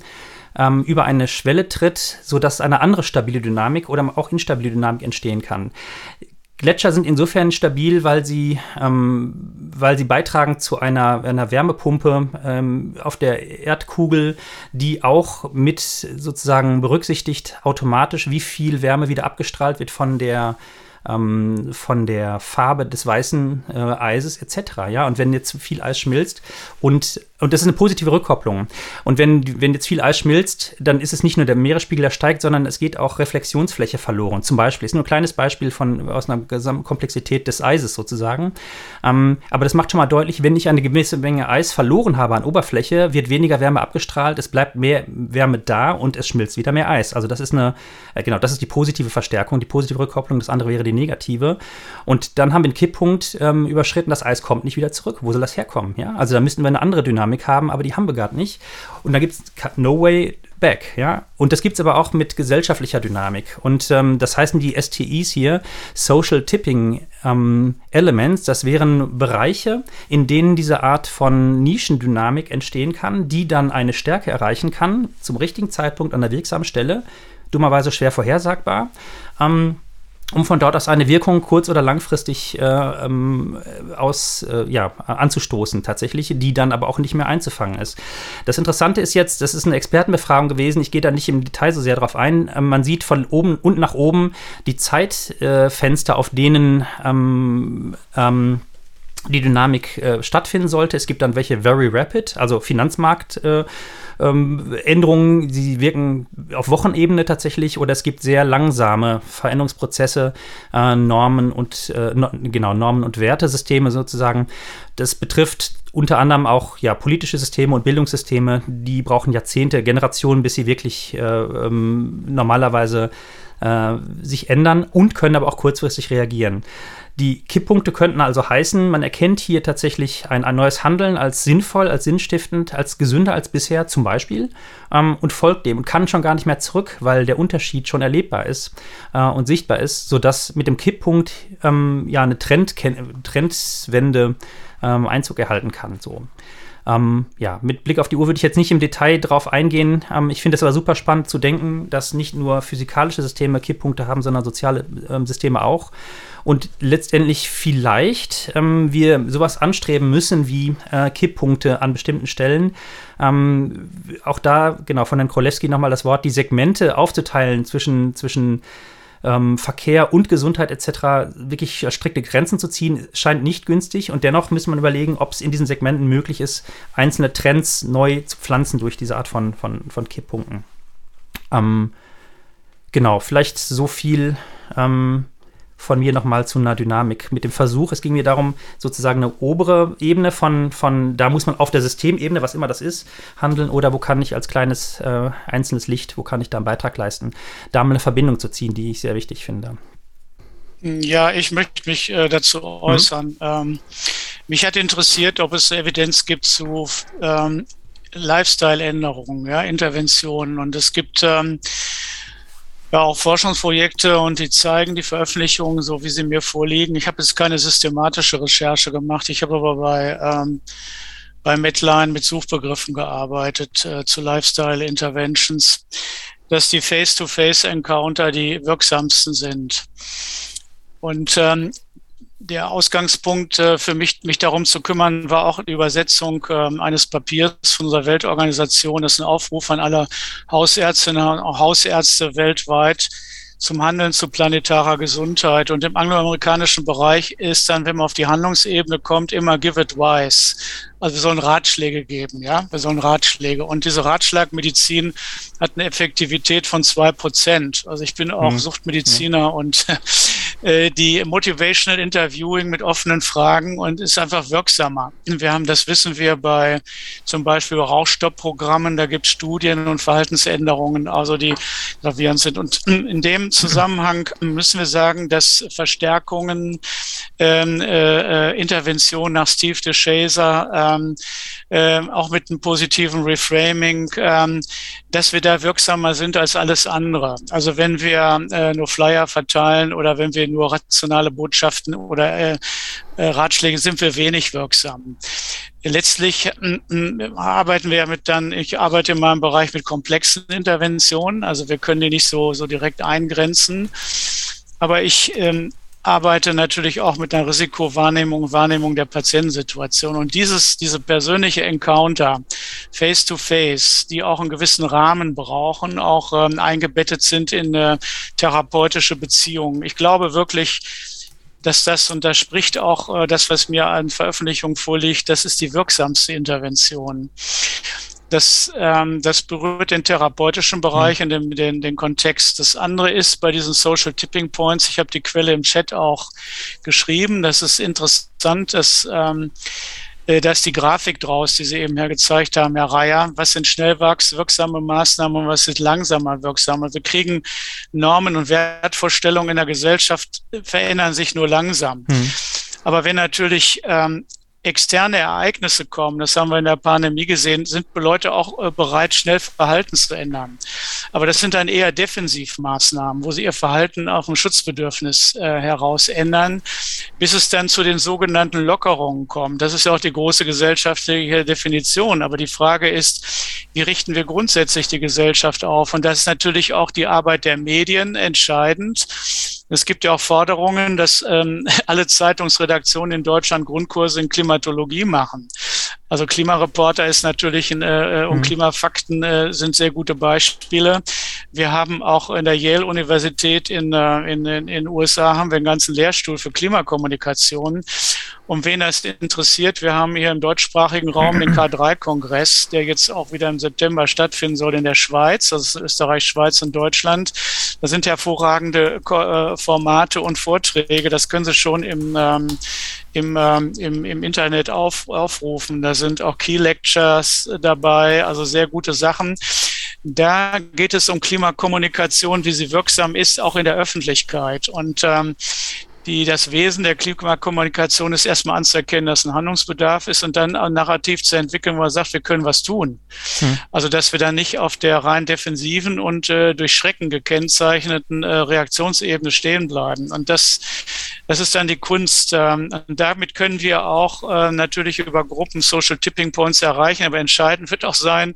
ähm, über eine Schwelle tritt, sodass eine andere stabile Dynamik oder auch instabile Dynamik entstehen kann. Gletscher sind insofern stabil, weil sie, ähm, weil sie beitragen zu einer, einer Wärmepumpe ähm, auf der Erdkugel, die auch mit sozusagen berücksichtigt automatisch, wie viel Wärme wieder abgestrahlt wird von der ähm, von der Farbe des weißen äh, Eises etc. Ja, und wenn jetzt viel Eis schmilzt und und das ist eine positive Rückkopplung. Und wenn, wenn jetzt viel Eis schmilzt, dann ist es nicht nur der Meeresspiegel, der steigt, sondern es geht auch Reflexionsfläche verloren. Zum Beispiel, ist nur ein kleines Beispiel von, aus einer Gesamtkomplexität des Eises sozusagen. Ähm, aber das macht schon mal deutlich, wenn ich eine gewisse Menge Eis verloren habe an Oberfläche, wird weniger Wärme abgestrahlt, es bleibt mehr Wärme da und es schmilzt wieder mehr Eis. Also das ist eine, äh, genau, das ist die positive Verstärkung, die positive Rückkopplung, das andere wäre die negative. Und dann haben wir einen Kipppunkt ähm, überschritten, das Eis kommt nicht wieder zurück. Wo soll das herkommen? Ja? Also da müssten wir eine andere Dynamik Dynamik haben, aber die haben wir gerade nicht. Und da gibt es No Way Back, ja. Und das gibt es aber auch mit gesellschaftlicher Dynamik. Und ähm, das heißen die STIs hier, Social Tipping ähm, Elements, das wären Bereiche, in denen diese Art von Nischendynamik entstehen kann, die dann eine Stärke erreichen kann, zum richtigen Zeitpunkt an der wirksamen Stelle, dummerweise schwer vorhersagbar. Ähm, um von dort aus eine Wirkung kurz- oder langfristig äh, ähm, aus, äh, ja, anzustoßen, tatsächlich, die dann aber auch nicht mehr einzufangen ist. Das Interessante ist jetzt, das ist eine Expertenbefragung gewesen, ich gehe da nicht im Detail so sehr drauf ein. Ähm, man sieht von oben und nach oben die Zeitfenster, auf denen ähm, ähm, die Dynamik äh, stattfinden sollte. Es gibt dann welche very rapid, also Finanzmarkt. Äh, ähm, Änderungen, die wirken auf Wochenebene tatsächlich oder es gibt sehr langsame Veränderungsprozesse, äh, Normen und äh, no, genau Normen und Wertesysteme sozusagen. Das betrifft unter anderem auch ja, politische Systeme und Bildungssysteme, die brauchen Jahrzehnte, Generationen, bis sie wirklich äh, ähm, normalerweise äh, sich ändern und können aber auch kurzfristig reagieren. Die Kipppunkte könnten also heißen, man erkennt hier tatsächlich ein, ein neues Handeln als sinnvoll, als sinnstiftend, als gesünder als bisher zum Beispiel ähm, und folgt dem und kann schon gar nicht mehr zurück, weil der Unterschied schon erlebbar ist äh, und sichtbar ist, sodass mit dem Kipppunkt ähm, ja eine Trend Trendwende ähm, Einzug erhalten kann. So. Ähm, ja, mit Blick auf die Uhr würde ich jetzt nicht im Detail drauf eingehen. Ähm, ich finde es aber super spannend zu denken, dass nicht nur physikalische Systeme Kipppunkte haben, sondern soziale ähm, Systeme auch. Und letztendlich vielleicht ähm, wir sowas anstreben müssen wie äh, Kipppunkte an bestimmten Stellen. Ähm, auch da, genau, von Herrn Krolewski nochmal das Wort, die Segmente aufzuteilen zwischen, zwischen ähm, Verkehr und Gesundheit etc. wirklich strikte Grenzen zu ziehen, scheint nicht günstig. Und dennoch muss man überlegen, ob es in diesen Segmenten möglich ist, einzelne Trends neu zu pflanzen durch diese Art von, von, von Kipppunkten. Ähm, genau, vielleicht so viel ähm, von mir nochmal zu einer Dynamik. Mit dem Versuch, es ging mir darum, sozusagen eine obere Ebene von, von da muss man auf der Systemebene, was immer das ist, handeln oder wo kann ich als kleines äh, einzelnes Licht, wo kann ich da einen Beitrag leisten, da mal eine Verbindung zu ziehen, die ich sehr wichtig finde. Ja, ich möchte mich äh, dazu mhm. äußern. Mhm. Ähm, mich hat interessiert, ob es Evidenz gibt zu ähm, Lifestyle-Änderungen, ja, Interventionen. Und es gibt ähm, ja auch Forschungsprojekte und die zeigen die Veröffentlichungen so, wie sie mir vorliegen. Ich habe jetzt keine systematische Recherche gemacht. Ich habe aber bei ähm, bei Medline mit Suchbegriffen gearbeitet äh, zu Lifestyle Interventions, dass die Face-to-Face-Encounter die wirksamsten sind. Und ähm, der Ausgangspunkt äh, für mich, mich darum zu kümmern, war auch die Übersetzung äh, eines Papiers von unserer Weltorganisation. Das ist ein Aufruf an alle Hausärztinnen und Hausärzte weltweit zum Handeln zu planetarer Gesundheit. Und im angloamerikanischen Bereich ist dann, wenn man auf die Handlungsebene kommt, immer give advice. Also wir sollen Ratschläge geben, ja, wir sollen Ratschläge. Und diese Ratschlagmedizin hat eine Effektivität von zwei Prozent. Also ich bin auch mhm. Suchtmediziner mhm. und äh, die Motivational Interviewing mit offenen Fragen und ist einfach wirksamer. Wir haben, das wissen wir bei zum Beispiel Rauchstoppprogrammen, da gibt es Studien und Verhaltensänderungen, also die gravierend sind. Und in dem Zusammenhang müssen wir sagen, dass Verstärkungen, ähm, äh, äh Intervention nach Steve DeShazer, ähm, äh, auch mit einem positiven Reframing, ähm, dass wir da wirksamer sind als alles andere. Also wenn wir äh, nur Flyer verteilen oder wenn wir nur rationale Botschaften oder äh, äh, Ratschläge, sind wir wenig wirksam. Letztlich äh, arbeiten wir ja mit dann, ich arbeite in meinem Bereich mit komplexen Interventionen, also wir können die nicht so, so direkt eingrenzen. Aber ich ähm, arbeite natürlich auch mit einer Risikowahrnehmung, Wahrnehmung der Patientensituation. Und dieses, diese persönliche Encounter, face to face, die auch einen gewissen Rahmen brauchen, auch ähm, eingebettet sind in eine therapeutische Beziehung. Ich glaube wirklich, dass das, und da spricht auch äh, das, was mir an Veröffentlichung vorliegt, das ist die wirksamste Intervention. Das, ähm, das berührt den therapeutischen Bereich mhm. und den, den, den Kontext. Das andere ist bei diesen Social Tipping Points, ich habe die Quelle im Chat auch geschrieben, das ist interessant, dass ähm, äh, da ist die Grafik draus, die Sie eben her gezeigt haben, Herr Reier. Was sind schnell wirksame Maßnahmen und was sind langsamer wirksame? Wir kriegen Normen und Wertvorstellungen in der Gesellschaft verändern sich nur langsam. Mhm. Aber wenn natürlich ähm, externe Ereignisse kommen, das haben wir in der Pandemie gesehen, sind Leute auch äh, bereit, schnell Verhalten zu ändern. Aber das sind dann eher Defensivmaßnahmen, wo sie ihr Verhalten auf ein Schutzbedürfnis äh, heraus ändern, bis es dann zu den sogenannten Lockerungen kommt. Das ist ja auch die große gesellschaftliche Definition. Aber die Frage ist, wie richten wir grundsätzlich die Gesellschaft auf? Und das ist natürlich auch die Arbeit der Medien entscheidend es gibt ja auch Forderungen, dass ähm, alle Zeitungsredaktionen in Deutschland Grundkurse in Klimatologie machen. Also Klimareporter ist natürlich äh, äh, und mhm. Klimafakten äh, sind sehr gute Beispiele. Wir haben auch in der Yale Universität in, äh, in, in, in USA haben wir einen ganzen Lehrstuhl für Klimakommunikation. Und wen das interessiert, wir haben hier im deutschsprachigen Raum den K3-Kongress, der jetzt auch wieder im September stattfinden soll in der Schweiz, also Österreich, Schweiz und Deutschland. Da sind hervorragende äh, Formate und Vorträge. Das können Sie schon im, ähm, im, ähm, im, im Internet auf, aufrufen. Da sind auch Key Lectures dabei, also sehr gute Sachen. Da geht es um Klimakommunikation, wie sie wirksam ist, auch in der Öffentlichkeit. Und ähm, die, das Wesen der Klimakommunikation ist erstmal anzuerkennen, dass ein Handlungsbedarf ist und dann ein Narrativ zu entwickeln, wo man sagt, wir können was tun. Hm. Also, dass wir dann nicht auf der rein defensiven und äh, durch Schrecken gekennzeichneten äh, Reaktionsebene stehen bleiben. Und das, das ist dann die Kunst. Ähm, damit können wir auch äh, natürlich über Gruppen Social Tipping Points erreichen, aber entscheidend wird auch sein,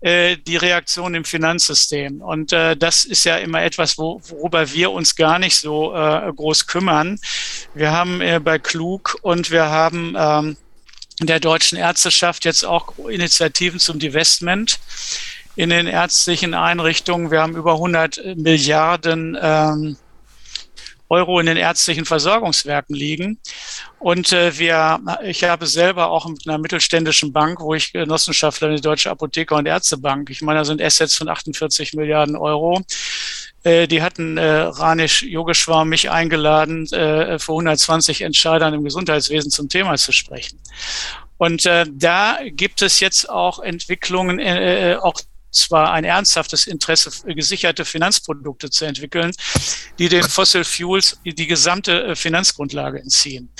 die Reaktion im Finanzsystem. Und äh, das ist ja immer etwas, wo, worüber wir uns gar nicht so äh, groß kümmern. Wir haben äh, bei Klug und wir haben ähm, der deutschen Ärzteschaft jetzt auch Initiativen zum Divestment. in den ärztlichen Einrichtungen. Wir haben über 100 Milliarden ähm, Euro in den ärztlichen Versorgungswerken liegen. Und äh, wir, ich habe selber auch mit einer mittelständischen Bank, wo ich Genossenschaftler die Deutsche Apotheker- und Ärztebank, ich meine, da sind Assets von 48 Milliarden Euro. Äh, die hatten äh, Ranisch Yogeshwar mich eingeladen, äh, für 120 Entscheidern im Gesundheitswesen zum Thema zu sprechen. Und äh, da gibt es jetzt auch Entwicklungen, äh, äh auch zwar ein ernsthaftes Interesse, gesicherte Finanzprodukte zu entwickeln, die den Fossil Fuels die gesamte äh, Finanzgrundlage entziehen.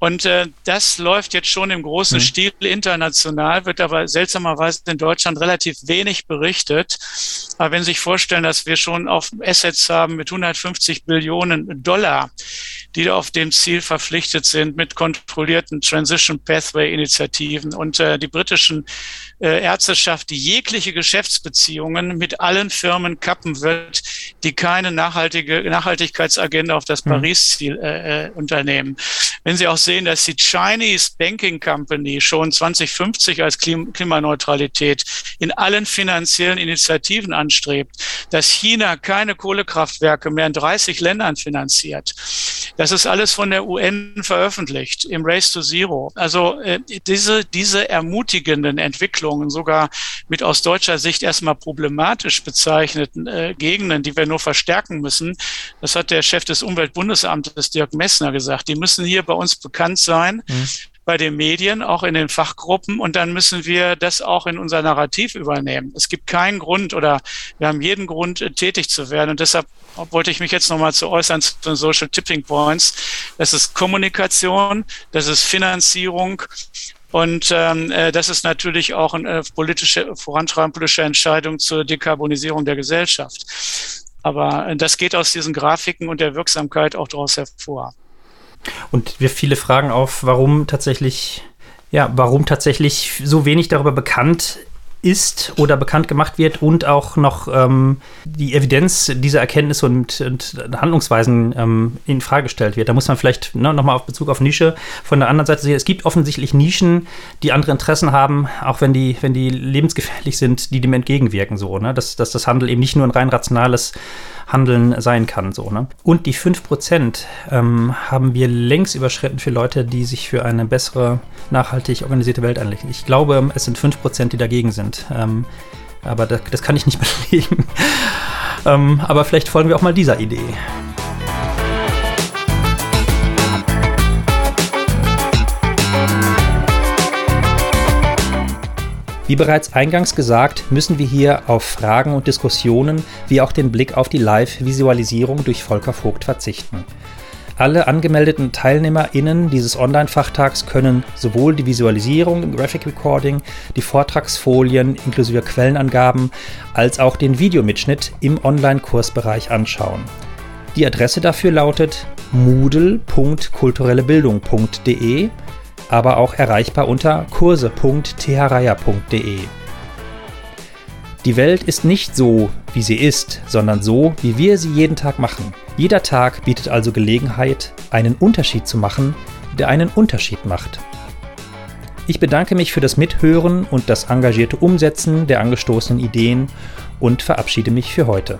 Und äh, das läuft jetzt schon im großen mhm. Stil international, wird aber seltsamerweise in Deutschland relativ wenig berichtet. Aber wenn Sie sich vorstellen, dass wir schon auf Assets haben mit 150 Billionen Dollar, die auf dem Ziel verpflichtet sind mit kontrollierten Transition Pathway Initiativen und äh, die britischen äh, Ärzteschaft, die jegliche Geschäftsbeziehungen mit allen Firmen kappen wird, die keine nachhaltige Nachhaltigkeitsagenda auf das mhm. Paris-Ziel äh, äh, unternehmen. Wenn Sie auch sehen, dass die Chinese Banking Company schon 2050 als Klim Klimaneutralität in allen finanziellen Initiativen anstrebt, dass China keine Kohlekraftwerke mehr in 30 Ländern finanziert. Das ist alles von der UN veröffentlicht im Race to Zero. Also äh, diese, diese ermutigenden Entwicklungen, sogar mit aus deutscher Sicht erstmal problematisch bezeichneten äh, Gegenden, die wir nur verstärken müssen, das hat der Chef des Umweltbundesamtes, Dirk Messner, gesagt, die müssen hier bei uns bekannt sein. Mhm bei den Medien, auch in den Fachgruppen. Und dann müssen wir das auch in unser Narrativ übernehmen. Es gibt keinen Grund oder wir haben jeden Grund, äh, tätig zu werden. Und deshalb wollte ich mich jetzt nochmal zu äußern zu den Social Tipping Points. Das ist Kommunikation, das ist Finanzierung und ähm, äh, das ist natürlich auch eine politische, vorantreiben politische Entscheidung zur Dekarbonisierung der Gesellschaft. Aber äh, das geht aus diesen Grafiken und der Wirksamkeit auch daraus hervor. Und wir viele Fragen auf, warum tatsächlich, ja, warum tatsächlich so wenig darüber bekannt ist oder bekannt gemacht wird und auch noch ähm, die Evidenz dieser Erkenntnisse und, und Handlungsweisen ähm, in Frage gestellt wird. Da muss man vielleicht ne, nochmal auf Bezug auf Nische von der anderen Seite sehen. Es gibt offensichtlich Nischen, die andere Interessen haben, auch wenn die, wenn die lebensgefährlich sind, die dem entgegenwirken. So, ne? dass, dass das Handel eben nicht nur ein rein rationales Handeln sein kann. So, ne? Und die 5% ähm, haben wir längst überschritten für Leute, die sich für eine bessere, nachhaltig organisierte Welt einlegen. Ich glaube, es sind 5%, die dagegen sind. Ähm, aber das, das, kann ich nicht belegen. ähm, aber vielleicht folgen wir auch mal dieser Idee. Wie bereits eingangs gesagt, müssen wir hier auf Fragen und Diskussionen wie auch den Blick auf die Live-Visualisierung durch Volker Vogt verzichten. Alle angemeldeten TeilnehmerInnen dieses Online-Fachtags können sowohl die Visualisierung, Graphic Recording, die Vortragsfolien inklusive Quellenangaben als auch den Videomitschnitt im Online-Kursbereich anschauen. Die Adresse dafür lautet moodle.kulturellebildung.de aber auch erreichbar unter kurse.thraya.de. Die Welt ist nicht so, wie sie ist, sondern so, wie wir sie jeden Tag machen. Jeder Tag bietet also Gelegenheit, einen Unterschied zu machen, der einen Unterschied macht. Ich bedanke mich für das Mithören und das engagierte Umsetzen der angestoßenen Ideen und verabschiede mich für heute.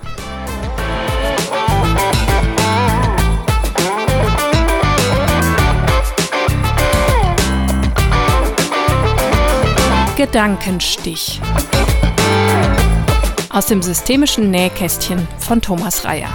Gedankenstich. Aus dem systemischen Nähkästchen von Thomas Reyer.